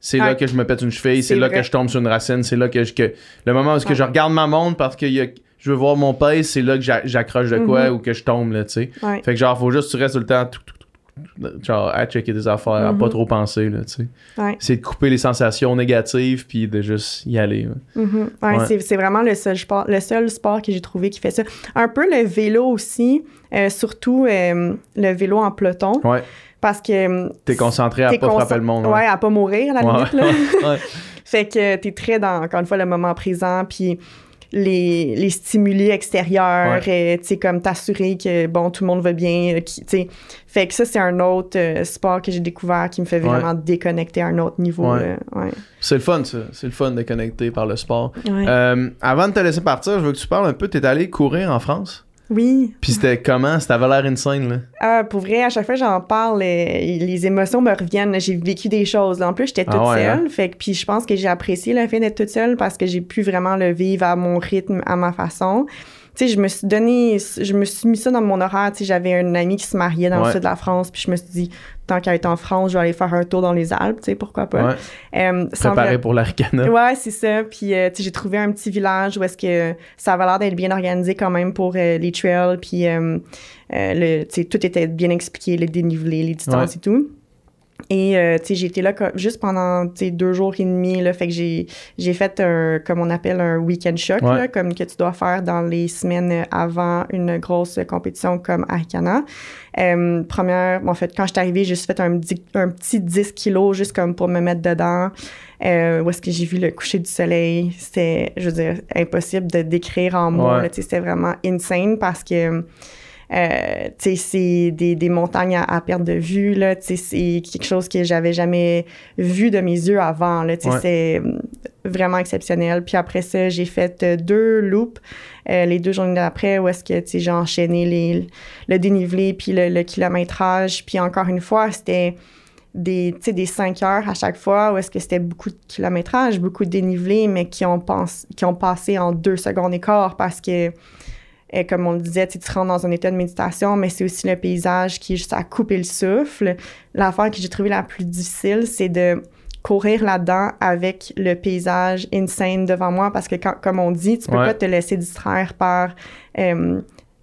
c'est là que je me pète une cheville c'est là vrai. que je tombe sur une racine c'est là que je que le moment où que je regarde ma montre parce que y a- je veux voir mon pace c'est là que j'a- j'accroche de quoi Mhm. ou que je tombe là tu sais Ouais. fait que genre faut juste que tu restes tout le temps tout, tout, tout, tout, genre à checker des affaires à pas trop penser là tu sais Ouais. c'est de couper les sensations négatives puis de juste y aller. Mhm. C'est- C'est vraiment le seul, sport, le seul sport que j'ai trouvé qui fait ça. Un peu le vélo aussi, euh, surtout euh, le vélo en peloton, ouais parce que... euh, t'es concentré à t'es pas frapper le monde Ouais, à pas mourir, à la Ouais. limite. Là. ouais. Fait que t'es très dans, encore une fois, le moment présent, puis les, les stimuli extérieurs, euh, tu sais, comme t'assurer que, bon, tout le monde va bien, euh, tu sais. Fait que ça, c'est un autre euh, sport que j'ai découvert qui me fait Ouais. vraiment déconnecter à un autre niveau. Ouais. Ouais. c'est le fun ça c'est le fun de connecter par le sport Ouais. Euh, avant de te laisser partir, je veux que tu parles un peu. T'es allé courir en France? Oui. Puis c'était comment? C'était avait l'air insane, là. Ah, pour vrai, à chaque fois que j'en parle, euh, les émotions me reviennent. J'ai vécu des choses. En plus, j'étais toute Ah ouais, seule. Fait que, puis je pense que j'ai apprécié le fait d'être toute seule parce que j'ai pu vraiment le vivre à mon rythme, à ma façon. Tu sais, je me suis donné, je me suis mis ça dans mon horaire. Tu sais, j'avais un ami qui se mariait dans Ouais. le sud de la France, puis je me suis dit, tant qu'à être en France, je vais aller faire un tour dans les Alpes, tu sais, pourquoi pas. Ouais. Préparé vra- pour l'Arcana. Ouais, c'est ça. Puis, euh, tu sais, j'ai trouvé un petit village où est-ce que ça avait l'air d'être bien organisé quand même pour euh, les trails. Puis, euh, le, tu sais, tout était bien expliqué, les dénivelés, les distances Ouais. et tout. Et, euh, tu sais, j'ai été là juste pendant, deux jours et demi, là. Fait que j'ai, j'ai fait un, comme on appelle un week-end shock, Ouais. là, comme que tu dois faire dans les semaines avant une grosse compétition comme Arcana. Euh, première, bon, en fait, quand je suis arrivée, j'ai juste fait un, petit- un petit 10 kilos juste comme pour me mettre dedans. Euh, où est-ce que j'ai vu le coucher du soleil? C'était, je veux dire, impossible de décrire en mots. Ouais. là, tu sais, C'était vraiment insane parce que, euh, c'est des, des montagnes à, à perte de vue. C'est quelque chose que j'avais jamais vu de mes yeux avant. Ouais. C'est vraiment exceptionnel. Puis après ça, j'ai fait euh, deux loops euh, les deux journées d'après où est-ce que, j'ai enchaîné les, le dénivelé puis le, le kilométrage. Puis encore une fois, c'était des, des 5 heures à chaque fois où est-ce que c'était beaucoup de kilométrage, beaucoup de dénivelé, mais qui ont, pense, qui ont passé en deux secondes et quart parce que, euh, comme on le disait, tu tu rentres dans un état de méditation, mais c'est aussi le paysage qui est juste à couper le souffle. L'affaire que j'ai trouvé la plus difficile, c'est de courir là-dedans avec le paysage insane devant moi parce que, quand, comme on dit, tu peux Ouais. pas te laisser distraire par... euh,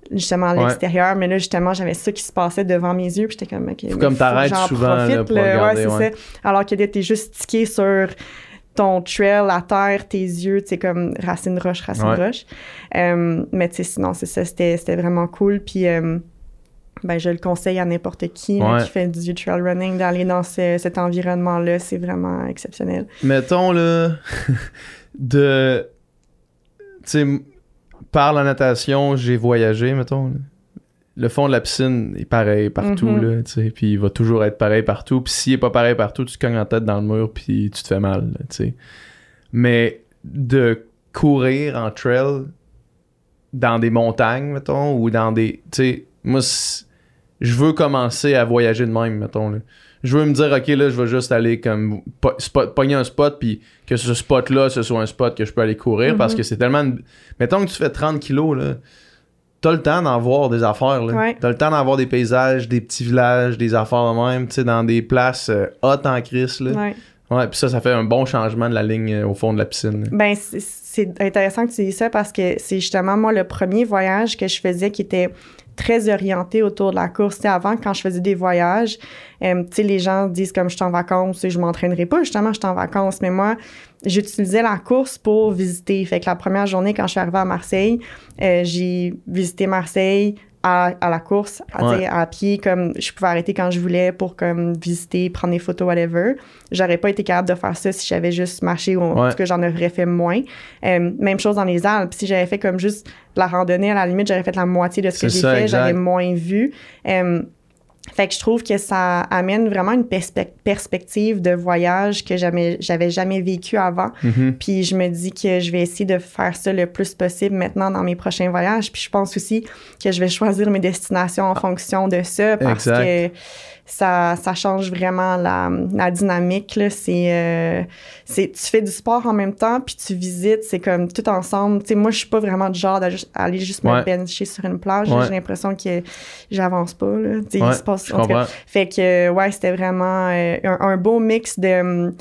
justement à Ouais. l'extérieur mais là justement j'avais ça qui se passait devant mes yeux puis j'étais comme ok Faut comme t'arrêtes souvent, là, profite, pour là. regarder, ouais, c'est ça alors que t'es juste stické sur ton trail, la terre, tes yeux, tu sais, comme racine roche, racine Ouais. roche. Euh, mais tu sais, sinon, c'est ça, c'était c'était vraiment cool. Puis, euh, ben, je le conseille à n'importe qui Ouais. qui fait du trail running d'aller dans ce- cet environnement-là. C'est vraiment exceptionnel. Mettons, là, de. Tu sais, par la natation, j'ai voyagé, mettons. là. Le fond de la piscine est pareil partout, Mhm. là, tu sais. Puis il va toujours être pareil partout. Puis s'il est pas pareil partout, tu te cognes la tête dans le mur, puis tu te fais mal, tu sais. Mais de courir en trail dans des montagnes, mettons, ou dans des. Tu sais, moi, je veux commencer à voyager de même, mettons. Là. Je veux me dire, ok, là, je vais juste aller comme po- spot, pogner un spot, puis que ce spot-là, ce soit un spot que je peux aller courir, parce Mhm. que c'est tellement. une- Mettons que tu fais 30 kilos, là. T'as le temps d'en voir des affaires, là. Ouais. T'as le temps d'en voir des paysages, des petits villages, des affaires de même, tu sais, dans des places euh, hautes en crise, là. Ouais. Ouais, puis ça, ça fait un bon changement de la ligne euh, au fond de la piscine. là. Ben, c'est- c'est intéressant que tu dises ça parce que c'est justement, moi, le premier voyage que je faisais qui était très orienté autour de la course. Avant, quand je faisais des voyages, euh, les gens disent comme je suis en vacances et je m'entraînerai pas. Justement, je suis en vacances. Mais moi, j'utilisais la course pour visiter. Fait que la première journée, quand je suis arrivée à Marseille, euh, j'ai visité Marseille à, à la course, à, Ouais. à pied, comme je pouvais arrêter quand je voulais pour comme visiter, prendre des photos, whatever. J'aurais pas été capable de faire ça si j'avais juste marché ou en Ouais. tout cas j'en aurais fait moins. Euh, même chose dans les Alpes. Si j'avais fait comme juste la randonnée, à la limite, j'aurais fait la moitié de ce que j'ai fait, j'aurais moins vu. Euh, fait que je trouve que ça amène vraiment une perspe- perspective de voyage que j'avais jamais vécu avant. Mhm. Puis je me dis que je vais essayer de faire ça le plus possible maintenant dans mes prochains voyages. Puis je pense aussi que je vais choisir mes destinations en fonction de ça parce Exact. que ça, ça change vraiment la, la dynamique. Là. C'est, euh, c'est, tu fais du sport en même temps, puis tu visites, c'est comme tout ensemble. Tu sais, moi, je suis pas vraiment du genre d'aller juste me Ouais. bencher sur une plage. Ouais. J'ai l'impression que j'avance pas. Là. Ouais, il se passe, je en tout cas, comprends. fait que, ouais, c'était vraiment euh, un, un beau mix de. hum,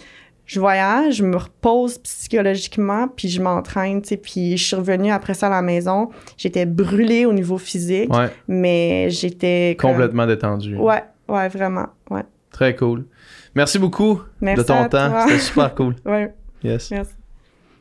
je voyage, je me repose psychologiquement, puis je m'entraîne, tu sais. Puis je suis revenue après ça à la maison. J'étais brûlée au niveau physique, Ouais, mais j'étais. comme- complètement détendu. Ouais, ouais, vraiment. Ouais. Très cool. Merci beaucoup Merci de ton temps. C'était super cool. Ouais, Yes. merci.